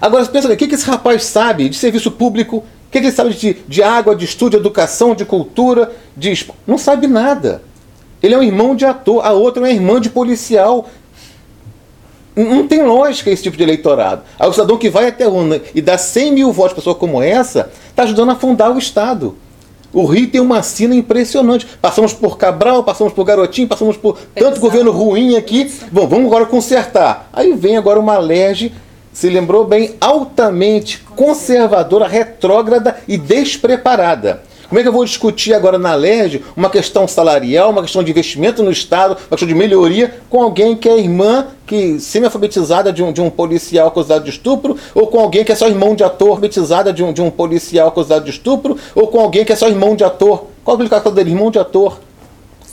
Agora, você pensa, o que, esse rapaz sabe de serviço público? O que, ele sabe de, de água, de estudo, de educação, de cultura? De... Não sabe nada. Ele é um irmão de ator, a outra é uma irmã de policial. Não tem lógica esse tipo de eleitorado. Aí o cidadão que vai até a urna e dá 100 mil votos para pessoa como essa, está ajudando a fundar o Estado. O Rio tem uma sina impressionante. Passamos por Cabral, passamos por Garotinho, passamos por tanto governo ruim aqui. Bom, vamos agora consertar. Aí vem agora uma LERJ, se lembrou bem, altamente conservadora, retrógrada e despreparada. Como é que eu vou discutir agora na LERJ uma questão salarial, uma questão de investimento no Estado, uma questão de melhoria com alguém que é irmã, que semi-alfabetizada de um, de um policial acusado de estupro, ou com alguém que é só irmão de ator alfabetizada de um, de um policial acusado de estupro, ou com alguém que é só irmão de ator? Qual a aplicação dele? Irmão de ator.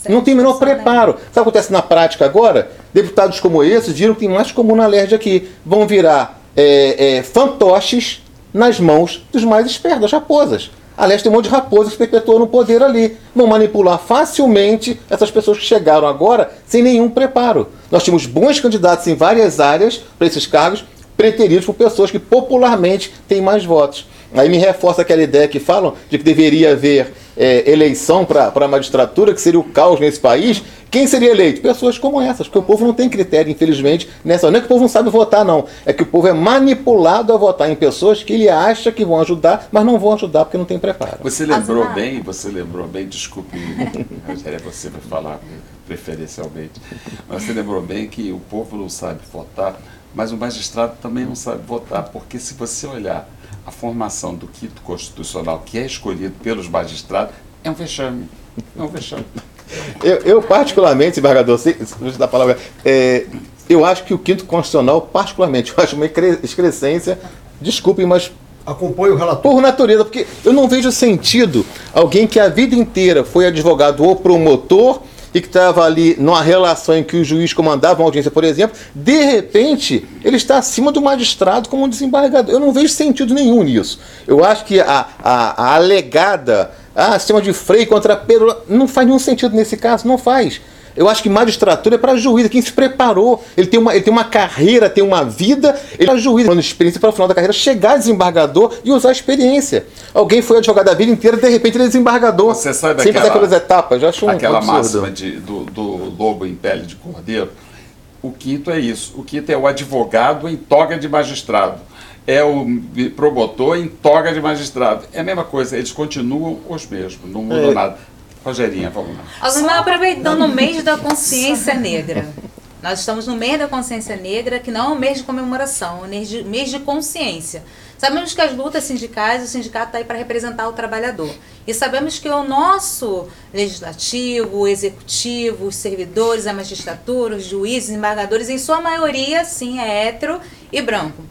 Não tem o menor preparo. Sabe o que acontece na prática agora? Deputados como esses viram que tem mais comum na LERJ aqui. Vão virar é, é, fantoches nas mãos dos mais espertos, das raposas. Aliás, tem um monte de raposas que perpetuam no poder ali. Vão manipular facilmente essas pessoas que chegaram agora sem nenhum preparo. Nós tínhamos bons candidatos em várias áreas para esses cargos, preteridos por pessoas que popularmente têm mais votos. Aí me reforça aquela ideia que falam de que deveria haver é, eleição para a magistratura, que seria o caos nesse país. Quem seria eleito? Pessoas como essas, porque o povo não tem critério, infelizmente, nessa. Não é que o povo não sabe votar, não. É que o povo é manipulado a votar em pessoas que ele acha que vão ajudar, mas não vão ajudar porque não tem preparo. Você lembrou bem, você lembrou bem, desculpe, Rogério, você vai falar preferencialmente, mas você lembrou bem que o povo não sabe votar, mas o magistrado também não sabe votar, porque se você olhar a formação do quinto constitucional que é escolhido pelos magistrados, é um vexame. É um vexame. Eu, eu particularmente, embargador, se, se da palavra, é, eu acho que o quinto constitucional, particularmente, eu acho uma excrescência, desculpem, mas acompanho o relator. Por natureza, porque eu não vejo sentido alguém que a vida inteira foi advogado ou promotor e que estava ali numa relação em que o juiz comandava uma audiência, por exemplo, de repente ele está acima do magistrado como um desembargador. Eu não vejo sentido nenhum nisso. Eu acho que a, a, a alegada ah, sistema de freio contra Pedro. Não faz nenhum sentido nesse caso, não faz. Eu acho que magistratura é para juiz, é quem se preparou. Ele tem, uma, ele tem uma carreira, tem uma vida, ele é juiz, dando experiência para o final da carreira, chegar desembargador e usar a experiência. Alguém foi advogado a vida inteira, de repente ele é desembargador. Você sabe sem aquela, pelas etapas. Já acho um aquela absurdo. máxima de, do, do lobo em pele de cordeiro? O quinto é isso. O quinto é o advogado em toga de magistrado é o promotor em toga de magistrado. É a mesma coisa, eles continuam os mesmos, não mudam É. nada. Rogerinha, vamos lá. Osmar, aproveitando o mês da consciência negra. Nós estamos no mês da consciência negra, que não é um mês de comemoração, é um mês de, mês de consciência. Sabemos que as lutas sindicais, o sindicato está aí para representar o trabalhador. E sabemos que o nosso legislativo, o executivo, os servidores, a magistratura, os juízes, embargadores, em sua maioria, sim, é hétero e branco.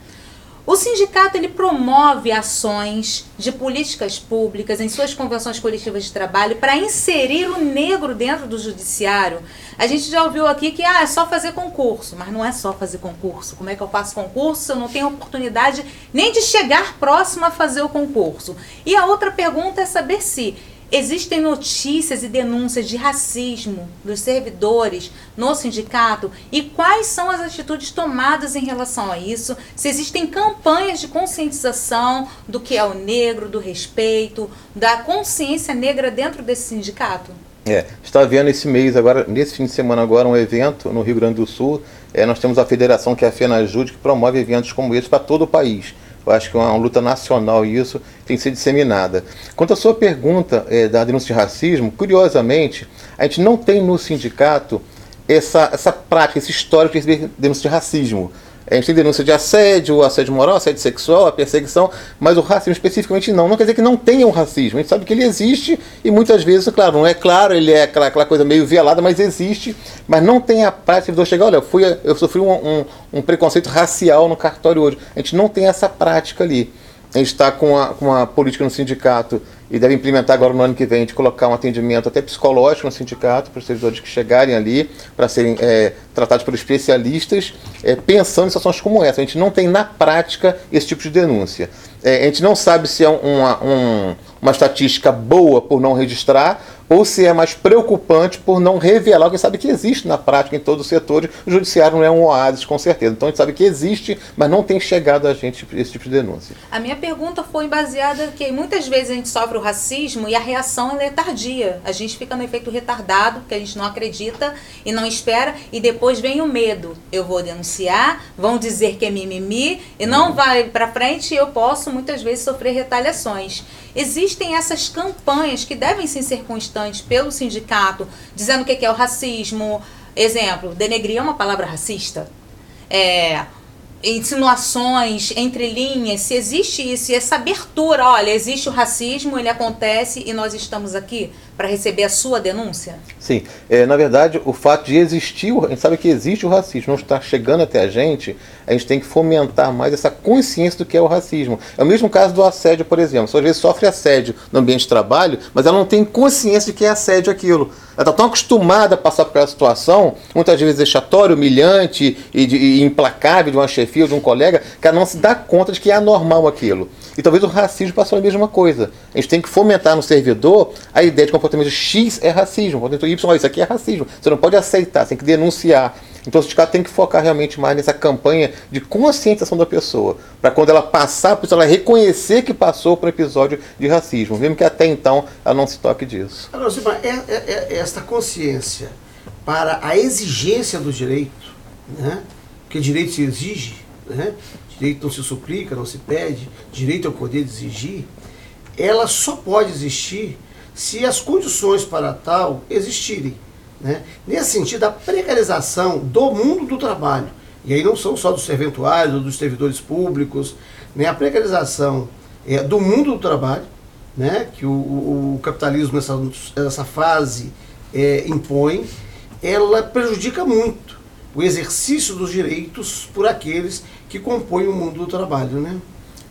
O sindicato ele promove ações de políticas públicas em suas convenções coletivas de trabalho para inserir o negro dentro do judiciário. A gente já ouviu aqui que ah, é só fazer concurso, mas não é só fazer concurso. Como é que eu faço concurso se eu não tenho oportunidade nem de chegar próximo a fazer o concurso? E a outra pergunta é saber se Existem notícias e denúncias de racismo dos servidores no sindicato e quais são as atitudes tomadas em relação a isso? Se existem campanhas de conscientização do que é o negro, do respeito, da consciência negra dentro desse sindicato? É, está vendo esse mês agora, nesse fim de semana agora, um evento no Rio Grande do Sul. É, nós temos a federação que é a FENAJUD, que promove eventos como esse para todo o país. Eu acho que é uma luta nacional e isso tem que ser disseminada. Quanto à sua pergunta é, da denúncia de racismo, curiosamente, a gente não tem no sindicato essa, essa prática, esse histórico de denúncia de racismo. A gente tem denúncia de assédio, assédio moral, assédio sexual, a perseguição, mas o racismo especificamente não. Não quer dizer que não tenha um racismo. A gente sabe que ele existe e muitas vezes, claro, não é claro, ele é aquela, aquela coisa meio velada, mas existe. Mas não tem a prática de chegar, olha, eu, fui, eu sofri um, um, um preconceito racial no cartório hoje. A gente não tem essa prática ali. A gente está com a, com a política no sindicato e deve implementar agora no ano que vem de colocar um atendimento até psicológico no sindicato para os servidores que chegarem ali para serem é, tratados por especialistas, é, pensando em situações como essa. A gente não tem na prática esse tipo de denúncia. É, a gente não sabe se é uma, um, uma estatística boa por não registrar ou se é mais preocupante por não revelar, porque sabe que existe na prática em todos os setores. O judiciário não é um oásis, com certeza. Então a gente sabe que existe, mas não tem chegado a gente esse tipo de denúncia. A minha pergunta foi baseada que muitas vezes a gente sofre o racismo e a reação é tardia. A gente fica no efeito retardado, porque a gente não acredita e não espera, e depois vem o medo. Eu vou denunciar, vão dizer que é mimimi, e não vai para frente e eu posso muitas vezes sofrer retaliações. Existem essas campanhas que devem ser constantes pelo sindicato, dizendo o que é o racismo. Exemplo, denegrir é uma palavra racista. É, insinuações entre linhas, se existe isso, essa abertura, olha, existe o racismo, ele acontece e nós estamos aqui para receber a sua denúncia? Sim, é, na verdade, o fato de existir, a gente sabe que existe o racismo, não está chegando até a gente, a gente tem que fomentar mais essa consciência do que é o racismo. É o mesmo caso do assédio, por exemplo. Às vezes sofre assédio no ambiente de trabalho, mas ela não tem consciência de que é assédio aquilo. Ela está tão acostumada a passar por aquela situação, muitas vezes vexatória, humilhante e, de, e implacável de uma chefia ou de um colega, que ela não se dá conta de que é anormal aquilo. E talvez o racismo passou a mesma coisa. A gente tem que fomentar no servidor a ideia de comportamento X é racismo, comportamento Y, isso aqui é racismo. Você não pode aceitar, você tem que denunciar. Então o sindicato tem que focar realmente mais nessa campanha de conscientização da pessoa, para quando ela passar por isso, ela reconhecer que passou por um episódio de racismo, mesmo que até então ela não se toque disso. Agora, Zima, é, é, é esta consciência para a exigência do direito, né? porque direito se exige, né? direito não se suplica, não se pede, direito é o poder de exigir, ela só pode existir se as condições para tal existirem. Né? Nesse sentido, a precarização do mundo do trabalho, e aí não são só dos serventuários ou dos servidores públicos, né? a precarização é, do mundo do trabalho, né? que o, o, o capitalismo nessa, nessa fase é, impõe, ela prejudica muito o exercício dos direitos por aqueles que compõem o mundo do trabalho. Né?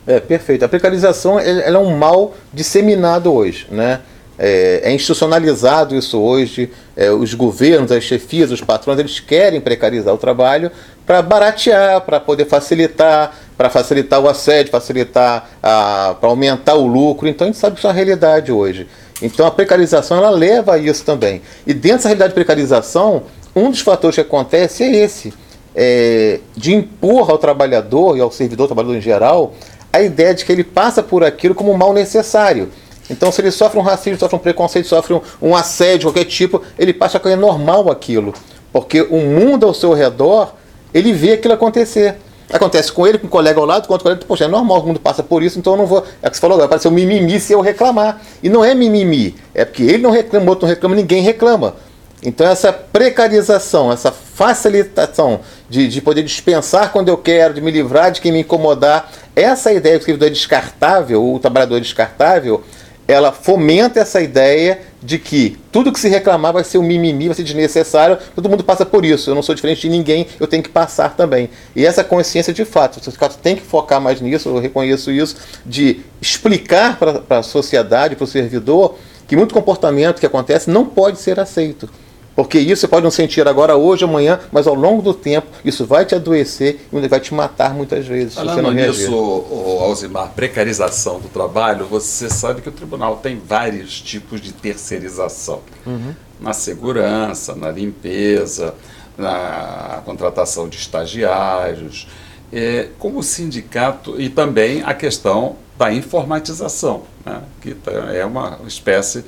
É, perfeito. A precarização ela é um mal disseminado hoje, né? É, é institucionalizado isso hoje. É, os governos, as chefias, os patrões, eles querem precarizar o trabalho para baratear, para poder facilitar, para facilitar o assédio, facilitar, para aumentar o lucro. Então a gente sabe que isso é uma realidade hoje. Então a precarização ela leva a isso também. E dentro dessa realidade de precarização, um dos fatores que acontece é esse. É, de impor ao trabalhador e ao servidor, ao trabalhador em geral, a ideia de que ele passa por aquilo como mal necessário. Então, se ele sofre um racismo, sofre um preconceito, sofre um, um assédio qualquer tipo, ele passa a é normal aquilo. Porque o mundo ao seu redor, ele vê aquilo acontecer. Acontece com ele, com o colega ao lado, com outro colega, poxa, é normal, o mundo passa por isso, então eu não vou. É o que você falou agora, parece um mimimi se eu reclamar. E não é mimimi, é porque ele não reclama, o outro não reclama, ninguém reclama. Então essa precarização, essa facilitação de, de poder dispensar quando eu quero, de me livrar de quem me incomodar, essa ideia que o servidor é descartável, o trabalhador é descartável, ela fomenta essa ideia de que tudo que se reclamar vai ser um mimimi, vai ser desnecessário, todo mundo passa por isso, eu não sou diferente de ninguém, eu tenho que passar também. E essa consciência de fato, o sindicato tem que focar mais nisso, eu reconheço isso, de explicar para a sociedade, para o servidor, que muito comportamento que acontece não pode ser aceito. Porque isso você pode não sentir agora, hoje, amanhã, mas ao longo do tempo isso vai te adoecer e vai te matar muitas vezes. Falando você não nisso, Alzimar, precarização do trabalho, você sabe que o tribunal tem vários tipos de terceirização. Uhum. Na segurança, na limpeza, na contratação de estagiários, é, como sindicato e também a questão da informatização, né, que tá, é uma espécie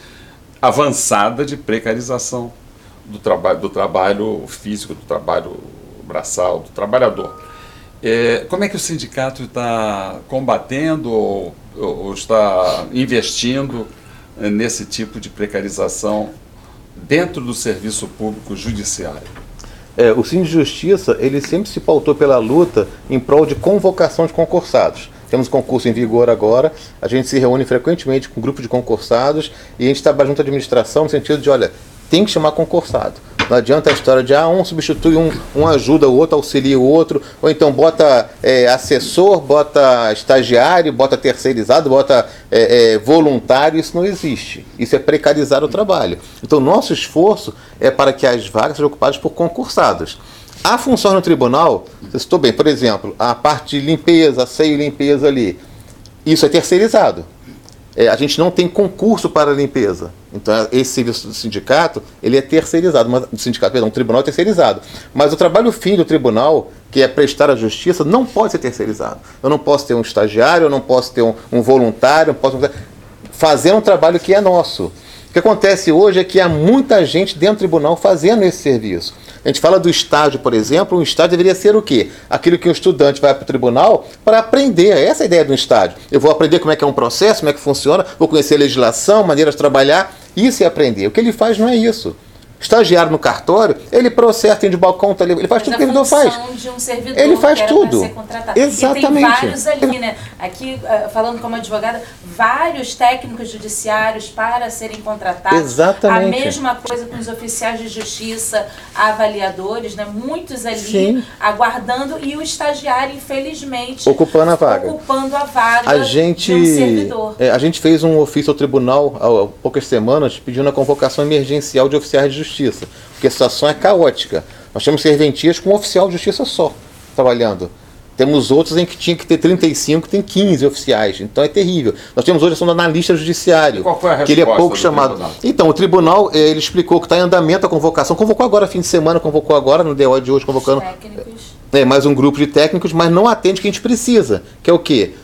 avançada de precarização do, traba do trabalho físico, do trabalho braçal, do trabalhador. É, como é que o sindicato está combatendo ou, ou, está investindo nesse tipo de precarização dentro do serviço público judiciário? É, o Cine de Justiça ele sempre se pautou pela luta em prol de convocação de concursados. Temos concurso em vigor agora, a gente se reúne frequentemente com um grupo de concursados e a gente trabalha junto à administração no sentido de, olha, tem que chamar concursado. Não adianta a história de ah, um substitui um, um ajuda o outro, auxilia o outro, ou então bota é, assessor, bota estagiário, bota terceirizado, bota é, é, voluntário, isso não existe. Isso é precarizar o trabalho. Então, nosso esforço é para que as vagas sejam ocupadas por concursados. A função no tribunal, estou bem, por exemplo, a parte de limpeza, seio e limpeza ali, isso é terceirizado. É, a gente não tem concurso para limpeza. Então, esse serviço do sindicato, ele é terceirizado. Mas, do sindicato, perdão, o tribunal é terceirizado. Mas o trabalho fim do tribunal, que é prestar a justiça, não pode ser terceirizado. Eu não posso ter um estagiário, eu não posso ter um, um voluntário, eu posso fazer um trabalho que é nosso. O que acontece hoje é que há muita gente dentro do tribunal fazendo esse serviço. A gente fala do estágio, por exemplo, um estágio deveria ser o quê? Aquilo que o estudante vai para o tribunal para aprender. Essa é a ideia do estágio. Eu vou aprender como é que é um processo, como é que funciona, vou conhecer a legislação, maneiras de trabalhar. Isso é aprender. O que ele faz não é isso estagiário no cartório, ele processa de balcão, tá ele faz Mas tudo que ele não faz. de um servidor Ele faz tudo. Exatamente. E tem vários ali, né? Aqui, ah, falando como advogada, vários técnicos judiciários para serem contratados. Exatamente. A mesma coisa com os oficiais de justiça, avaliadores, né? Muitos ali Sim. aguardando e o estagiário, infelizmente, Ocupando a vaga. ocupando a vaga A gente, um servidor. é, a gente fez um ofício ao tribunal há poucas semanas pedindo a convocação emergencial de oficiais de justiça, porque a situação é caótica. Nós temos serventias com um oficial de justiça só trabalhando. Temos outros em que tinha que ter 35, tem 15 oficiais. Então é terrível. Nós temos hoje a ação do analista judiciário, qual foi a que ele é resposta pouco do chamado. tribunal? Então, o tribunal, eh, ele explicou que está em andamento a convocação. Convocou agora, fim de semana, convocou agora, no DO de hoje, convocando é, mais um grupo de técnicos, mas não atende o que a gente precisa, que é o quê?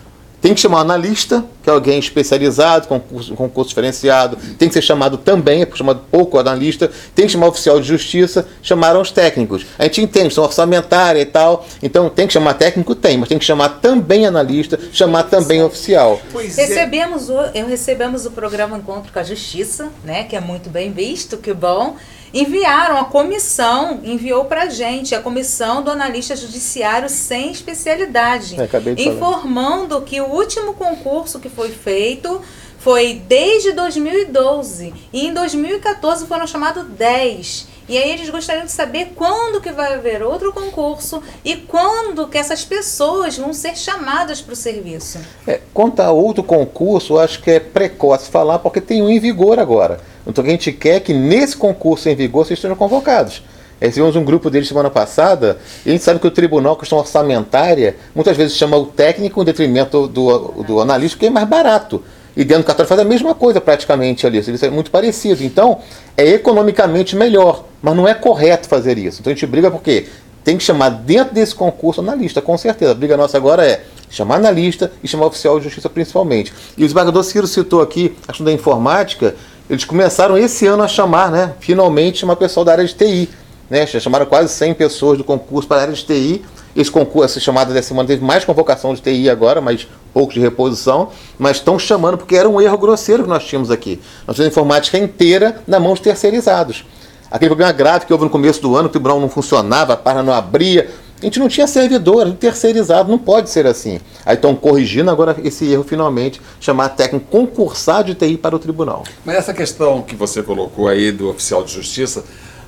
Tem que chamar um analista, que é alguém especializado, com curso, com curso diferenciado. Tem que ser chamado também, é chamado pouco analista. Tem que chamar o oficial de justiça. Chamaram os técnicos. A gente entende, são orçamentária e tal. Então tem que chamar técnico? Tem, mas tem que chamar também analista, chamar também oficial. recebemos o, eu recebemos o programa Encontro com a Justiça, né, que é muito bem visto, que bom. Enviaram a comissão, enviou pra gente a comissão do analista judiciário sem especialidade, É, informando que o último concurso que foi feito foi desde 2012 e em 2014 foram chamados 10. E aí eles gostariam de saber quando que vai haver outro concurso e quando que essas pessoas vão ser chamadas para o serviço. É, quanto a outro concurso, acho que é precoce falar, porque tem um em vigor agora. Então a gente quer é que nesse concurso em vigor vocês estejam convocados. É, Recebemos um grupo deles semana passada, e a gente sabe que o tribunal, questão orçamentária, muitas vezes chama o técnico em detrimento do, do analista, porque é mais barato. E dentro do cartório faz a mesma coisa praticamente ali, o serviço é muito parecido. Então, é economicamente melhor, mas não é correto fazer isso. Então a gente briga porque tem que chamar dentro desse concurso analista, com certeza. A briga nossa agora é chamar analista e chamar oficial de justiça principalmente. E o desembargador Ciro citou aqui a questão da informática, eles começaram esse ano a chamar, né, finalmente, uma pessoal da área de TI. Né, chamaram quase 100 pessoas do concurso para a área de TI. Esse concurso, essa chamada dessa semana, teve mais convocação de TI agora, mas pouco de reposição. Mas estão chamando porque era um erro grosseiro que nós tínhamos aqui. Nós tínhamos informática inteira na mão de terceirizados. Aquele problema grave que houve no começo do ano, o tribunal não funcionava, a página não abria. A gente não tinha servidor, era terceirizado, não pode ser assim. Aí estão corrigindo agora esse erro finalmente, chamar técnico concursado de TI para o tribunal. Mas essa questão que você colocou aí do oficial de justiça,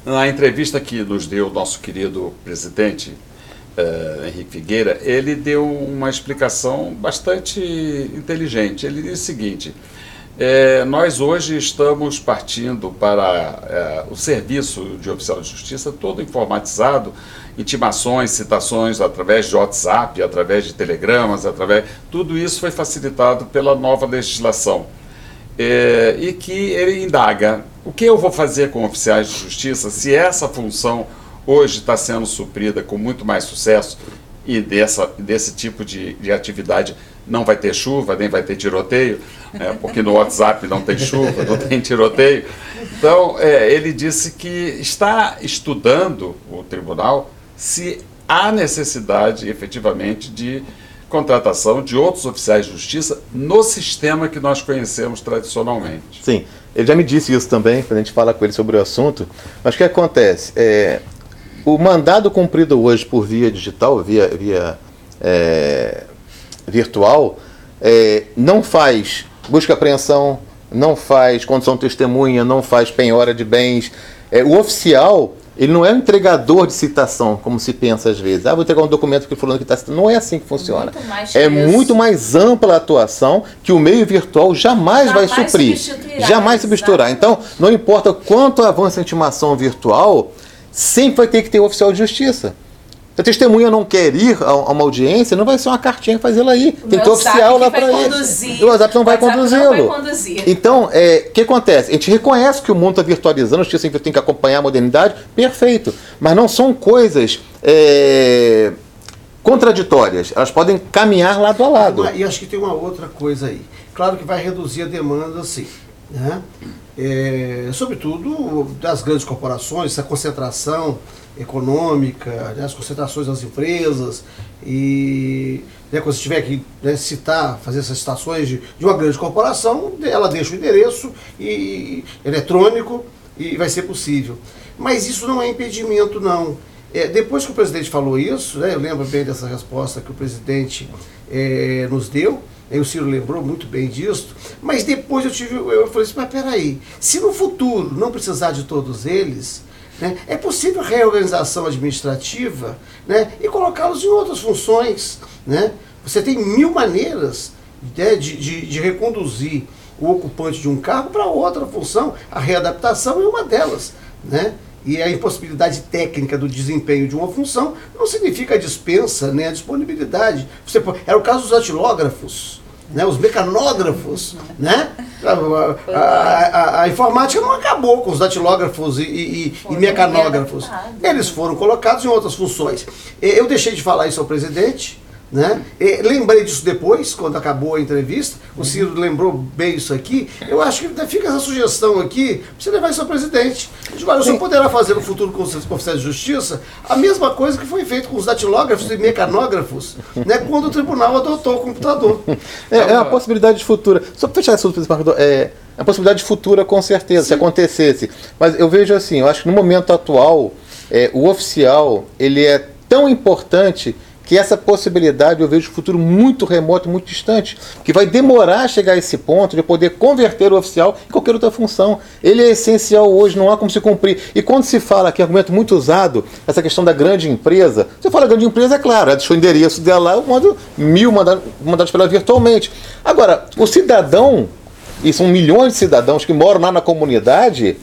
na entrevista que nos deu o nosso querido presidente eh, Henrique Figueira, ele deu uma explicação bastante inteligente. Ele disse o seguinte: eh, nós hoje estamos partindo para eh, o serviço de oficial de justiça todo informatizado, intimações, citações através de WhatsApp, através de telegramas, através tudo isso foi facilitado pela nova legislação. É, e que ele indaga o que eu vou fazer com oficiais de justiça se essa função hoje está sendo suprida com muito mais sucesso e dessa, desse tipo de, de atividade não vai ter chuva, nem vai ter tiroteio, né, porque no WhatsApp não tem chuva, não tem tiroteio. Então, é, ele disse que está estudando o tribunal se há necessidade efetivamente de contratação de outros oficiais de justiça no sistema que nós conhecemos tradicionalmente. Sim, ele já me disse isso também, quando a gente fala com ele sobre o assunto. Mas o que acontece? É, o mandado cumprido hoje por via digital, via, via é, virtual, é, não faz busca apreensão, não faz condição de testemunha, não faz penhora de bens. É, o oficial, Ele não é um entregador de citação, como se pensa às vezes. Ah, vou entregar um documento que fulano que está citando. Não é assim que funciona. Muito é que isso. muito mais ampla a atuação que o meio virtual jamais, vai suprir. substituirá, Jamais substituirá. Então, não importa quanto avança a intimação virtual, sempre vai ter que ter o oficial de justiça. Se a testemunha não quer ir a uma audiência, não vai ser uma cartinha que faz ela ir. Tem que ter oficial lá para ele. conduzir. O WhatsApp não vai O WhatsApp não conduzi-lo. Então, é, o que acontece? A gente reconhece que o mundo está virtualizando, a justiça tem que acompanhar a modernidade, perfeito. Mas não são coisas é, contraditórias. Elas podem caminhar lado a lado. E acho que tem uma outra coisa aí. Claro que vai reduzir a demanda, sim. Né? É, sobretudo das grandes corporações, essa concentração econômica, né, as concentrações das empresas e né, quando você tiver que né, citar, fazer essas citações de, de uma grande corporação, ela deixa o endereço e, eletrônico e vai ser possível. Mas isso não é impedimento, não. É, depois que o presidente falou isso, né, eu lembro bem dessa resposta que o presidente é, nos deu, aí o Ciro lembrou muito bem disso, mas depois eu tive, eu falei assim, mas peraí, se no futuro não precisar de todos eles, né, é possível reorganização administrativa né, e colocá-los em outras funções. Né? Você tem mil maneiras né, de, de, de reconduzir o ocupante de um cargo para outra função, a readaptação é uma delas. Né? E a impossibilidade técnica do desempenho de uma função não significa a dispensa, nem a disponibilidade. Você, era o caso dos datilógrafos, né, os mecanógrafos. Né? A, a- a- informática não acabou com os datilógrafos e, e- e- mecanógrafos. Eles foram colocados em outras funções. Eu deixei de falar isso ao presidente. Né? Eh, lembrei disso depois, quando acabou a entrevista. O Ciro lembrou bem isso aqui. Eu acho que fica essa sugestão aqui para você levar isso ao presidente. Olha, o senhor poderá fazer no futuro com os oficiais de justiça a mesma coisa que foi feito com os datilógrafos e mecanógrafos, né, quando o tribunal adotou o computador. É, é uma possibilidade futura. Só para fechar esse assunto, é é uma possibilidade futura, com certeza, se acontecesse. Mas eu vejo assim, eu acho que no momento atual, é, o oficial ele é tão importante que essa possibilidade eu vejo um futuro muito remoto, muito distante, que vai demorar a chegar a esse ponto de poder converter o oficial em qualquer outra função. Ele é essencial hoje, não há como se cumprir. E quando se fala aqui, argumento muito usado, essa questão da grande empresa, você fala grande empresa, é claro, deixou o endereço dela lá, eu mando mil mandados, mandados para ela virtualmente. Agora, o cidadão, e são milhões de cidadãos que moram lá na comunidade,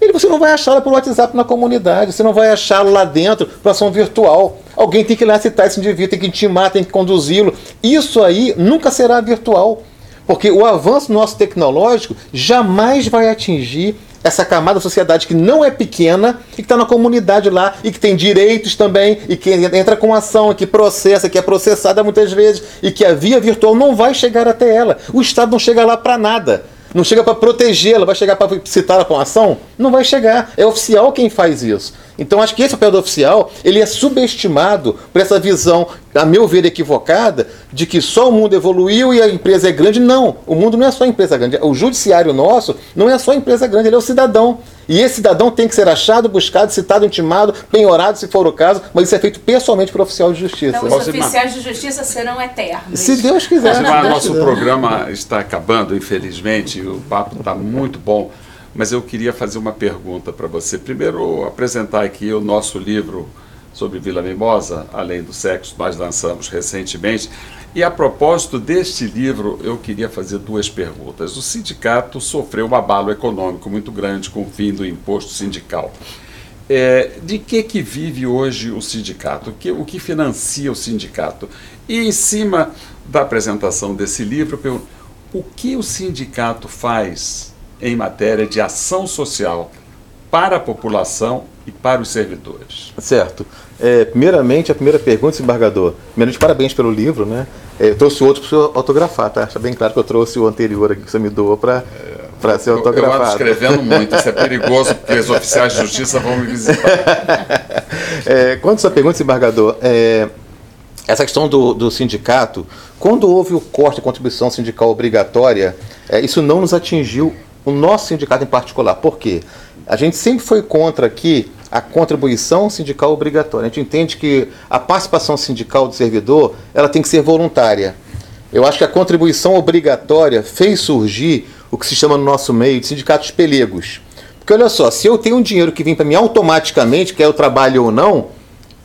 ele você não vai achá-lo por WhatsApp na comunidade, você não vai achá-lo lá dentro por ação virtual. Alguém tem que ir lá citar esse indivíduo, tem que intimar, tem que conduzi-lo. Isso aí nunca será virtual. Porque o avanço nosso tecnológico jamais vai atingir essa camada da sociedade que não é pequena e que está na comunidade lá e que tem direitos também e que entra com ação, e que processa, que é processada muitas vezes e que a via virtual não vai chegar até ela. O Estado não chega lá para nada. Não chega para protegê-la, vai chegar para citá-la para uma ação? Não vai chegar. É oficial quem faz isso. Então acho que esse papel do oficial ele é subestimado por essa visão, a meu ver, equivocada, de que só o mundo evoluiu e a empresa é grande. Não, o mundo não é só empresa grande. O judiciário nosso não é só empresa grande, ele é o cidadão. E esse cidadão tem que ser achado, buscado, citado, intimado, penhorado, se for o caso, mas isso é feito pessoalmente pelo oficial de justiça. Então, os oficiais de justiça serão eternos. Se Deus quiser. Josimar, se Deus nosso quiser. programa está acabando, infelizmente, o papo está muito bom, mas eu queria fazer uma pergunta para você. Primeiro, apresentar aqui o nosso livro sobre Vila Mimosa, Além do Sexo, nós lançamos recentemente. E a propósito deste livro, eu queria fazer duas perguntas. O sindicato sofreu um abalo econômico muito grande com o fim do imposto sindical. É, de que que vive hoje o sindicato? O que, o que financia o sindicato? E em cima da apresentação desse livro, o que o sindicato faz em matéria de ação social para a população e para os servidores? Certo. É, primeiramente, a primeira pergunta, desembargador. Primeiramente, parabéns pelo livro, né? É, eu trouxe outro para o senhor autografar, tá? Está bem claro que eu trouxe o anterior aqui que você me doou para para ser Eu- Eu autografado. escrevendo muito, isso é perigoso, porque os oficiais de justiça vão me visitar. É, quanto a sua pergunta, desembargador, é, essa questão do, do sindicato, quando houve o corte de contribuição sindical obrigatória, é, isso não nos atingiu o nosso sindicato em particular. Por quê? A gente sempre foi contra aqui a contribuição sindical obrigatória. A gente entende que a participação sindical do servidor ela tem que ser voluntária. Eu acho que a contribuição obrigatória fez surgir o que se chama no nosso meio de sindicatos pelegos. Porque olha só, se eu tenho um dinheiro que vem para mim automaticamente, quer eu trabalhe ou não,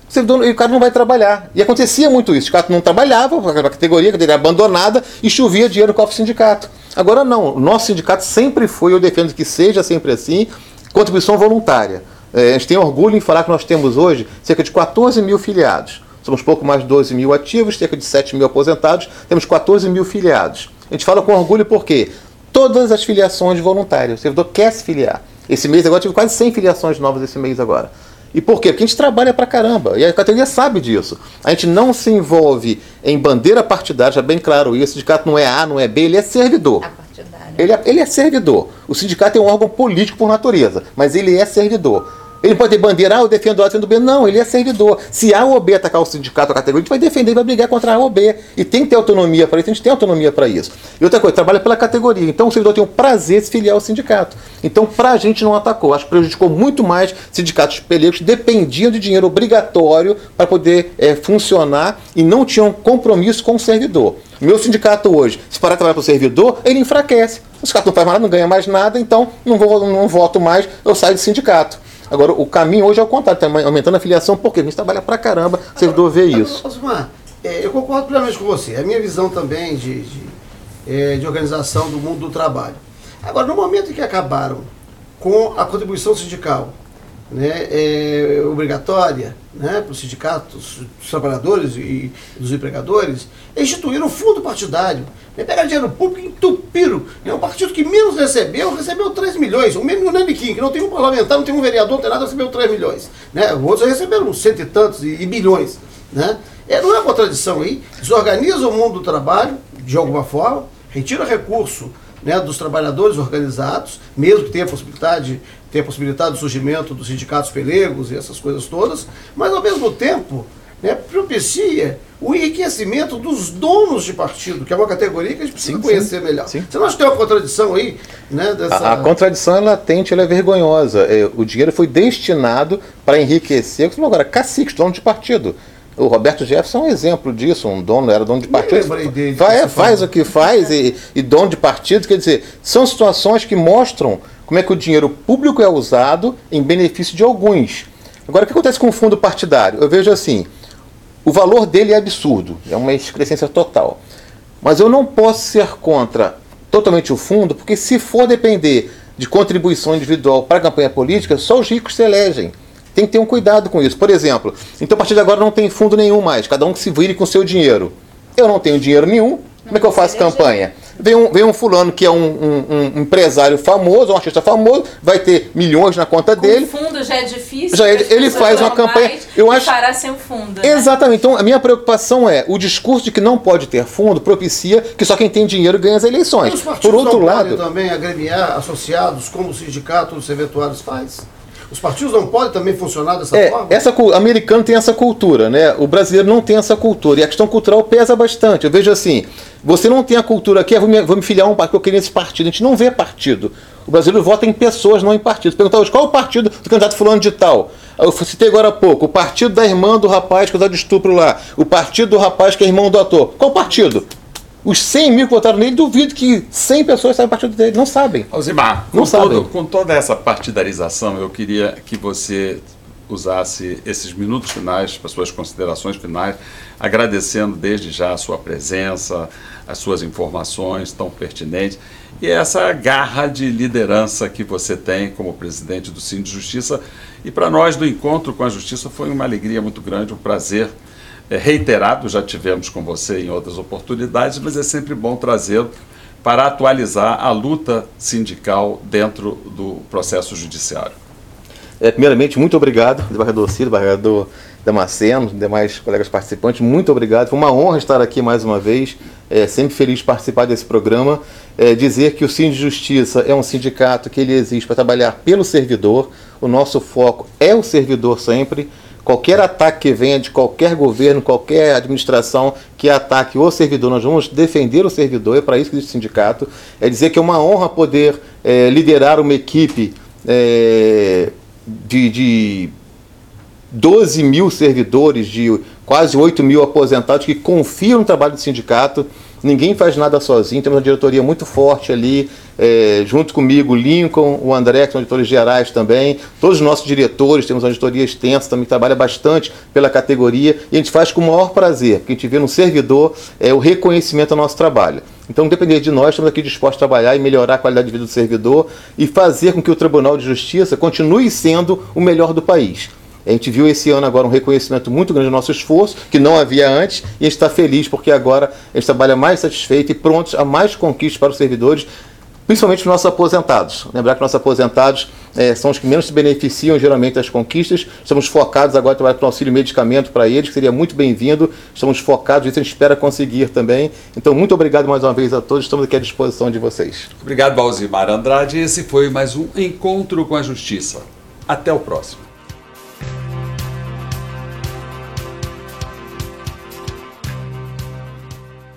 o, servidor, o cara não vai trabalhar. E acontecia muito isso. O sindicato não trabalhava, a categoria, a categoria abandonada, e chovia dinheiro cofre do sindicato. Agora não, o nosso sindicato sempre foi, eu defendo que seja sempre assim, contribuição voluntária. É, a gente tem orgulho em falar que nós temos hoje cerca de 14 mil filiados. Somos pouco mais de 12 mil ativos, cerca de 7 mil aposentados, temos 14 mil filiados. A gente fala com orgulho porque todas as filiações voluntárias, o servidor quer se filiar. Esse mês agora tive quase 100 filiações novas esse mês agora. E por quê? Porque a gente trabalha pra caramba. E a categoria sabe disso. A gente não se envolve em bandeira partidária, já bem claro isso. O sindicato não é A, não é B, ele é servidor. Ele é, ele é servidor. O sindicato é um órgão político por natureza, mas ele é servidor. Ele pode ter bandeira, ah, eu defendo A, defendo B. Não, ele é servidor. Se A ou B atacar o sindicato, a categoria, a gente vai defender, vai brigar contra A ou B. E tem que ter autonomia para isso, a gente tem autonomia para isso. E outra coisa, trabalha pela categoria. Então o servidor tem o prazer de se filiar ao sindicato. Então, para a gente não atacou. Acho que prejudicou muito mais sindicatos pelegos, dependiam de dinheiro obrigatório para poder é, funcionar e não tinham compromisso com o servidor. Meu sindicato hoje, se parar de trabalhar para o servidor, ele enfraquece. O sindicato não faz mais nada, não ganha mais nada, então não, vou, não voto mais, eu saio do sindicato. Agora, o caminho hoje é o contrário, está aumentando a filiação, porque a gente trabalha pra caramba, o servidor vê isso. Osmar, é, eu concordo plenamente com você. É a minha visão também de, de, é, de organização do mundo do trabalho. Agora, no momento em que acabaram com a contribuição sindical né, é, obrigatória né, para os sindicatos, dos trabalhadores e dos empregadores, instituíram um fundo partidário. Né, pegaram dinheiro público e entupiram. Né, o partido que menos recebeu, recebeu 3 milhões. O mesmo Naniquim, que não tem um parlamentar, não tem um vereador, não tem nada, recebeu 3 milhões. Né, outros receberam cento e tantos e, e bilhões. Né? É, não é contradição aí. Desorganiza o mundo do trabalho, de alguma forma, retira recurso né, dos trabalhadores organizados, mesmo que tenha possibilidade, tenha possibilidade do surgimento dos sindicatos pelegos e essas coisas todas, mas ao mesmo tempo né, propicia o enriquecimento dos donos de partido, que é uma categoria que a gente precisa sim, conhecer sim, melhor. Sim. Você não acha que tem uma contradição aí? Né, dessa... a, a, contradição é latente, ela é vergonhosa. É, o dinheiro foi destinado para enriquecer, agora, caciques, donos de partido. O Roberto Jefferson é um exemplo disso, um dono, era dono de partido. Dele, faz, faz o que faz e, e dono de partido, quer dizer, são situações que mostram como é que o dinheiro público é usado em benefício de alguns. Agora, o que acontece com o fundo partidário? Eu vejo assim, o valor dele é absurdo, é uma excrescência total. Mas eu não posso ser contra totalmente o fundo, porque se for depender de contribuição individual para a campanha política, só os ricos se elegem. Tem que ter um cuidado com isso. Por exemplo, então a partir de agora não tem fundo nenhum mais, cada um que se vire com seu dinheiro. Eu não tenho dinheiro nenhum, como é que eu faço campanha? Vem um, vem um fulano que é um, um, um, empresário famoso, um artista famoso, vai ter milhões na conta com dele. O fundo já é difícil. Já ele, ele faz uma campanha. Eu acho. Parar sem fundo. Né? Exatamente. Então a minha preocupação é o discurso de que não pode ter fundo propicia que só quem tem dinheiro ganha as eleições. Por outro lado, também agremiar associados como o sindicato dos serventuários faz. Os partidos não podem também funcionar dessa é, forma? Essa, o americano tem essa cultura, né? O brasileiro não tem essa cultura. E a questão cultural pesa bastante. Eu vejo assim, você não tem a cultura aqui, eu vou me, vou me filiar a um partido, eu queria esse partido. A gente não vê partido. O brasileiro vota em pessoas, não em partidos. Perguntar hoje, qual é o partido do candidato fulano de tal? Eu citei agora há pouco, o partido da irmã do rapaz que usou de estupro lá, o partido do rapaz que é irmão do ator. Qual partido? Os 100 mil que votaram nele, duvido que 100 pessoas saibam partido dele. Não sabem. Alzimar, não com, sabem. Todo, com toda essa partidarização, eu queria que você usasse esses minutos finais para suas considerações finais, agradecendo desde já a sua presença, as suas informações tão pertinentes e essa garra de liderança que você tem como presidente do Cine de Justiça. E para nós do Encontro com a Justiça foi uma alegria muito grande, um prazer reiterado, já tivemos com você em outras oportunidades, mas é sempre bom trazê-lo para atualizar a luta sindical dentro do processo judiciário. É, primeiramente, muito obrigado, desembargador Ciro, desembargador Damasceno, demais colegas participantes, muito obrigado. Foi uma honra estar aqui mais uma vez, é, sempre feliz de participar desse programa. É, dizer que o Cine de Justiça é um sindicato que ele existe para trabalhar pelo servidor, o nosso foco é o servidor sempre. Qualquer ataque que venha de qualquer governo, qualquer administração que ataque o servidor, nós vamos defender o servidor, é para isso que existe o sindicato. É dizer que é uma honra poder é, liderar uma equipe é, de, de 12 mil servidores, de quase 8 mil aposentados que confiam no trabalho do sindicato. Ninguém faz nada sozinho, temos uma diretoria muito forte ali, é, junto comigo, Lincoln, o André, que são editores gerais também, todos os nossos diretores, temos uma editoria extensa também, trabalha bastante pela categoria, e a gente faz com o maior prazer, porque a gente vê no servidor é, o reconhecimento do nosso trabalho. Então, independente de nós, estamos aqui dispostos a trabalhar e melhorar a qualidade de vida do servidor e fazer com que o Tribunal de Justiça continue sendo o melhor do país. A gente viu esse ano agora um reconhecimento muito grande do nosso esforço, que não havia antes, e a gente está feliz porque agora a gente trabalha mais satisfeito e prontos a mais conquistas para os servidores, principalmente os nossos aposentados. Lembrar que nossos aposentados é, são os que menos se beneficiam geralmente das conquistas. Estamos focados agora em trabalhar com auxílio medicamento para eles, que seria muito bem-vindo. Estamos focados, isso a gente espera conseguir também. Então, muito obrigado mais uma vez a todos, estamos aqui à disposição de vocês. Obrigado, Balzimar Andrade. Esse foi mais um Encontro com a Justiça. Até o próximo.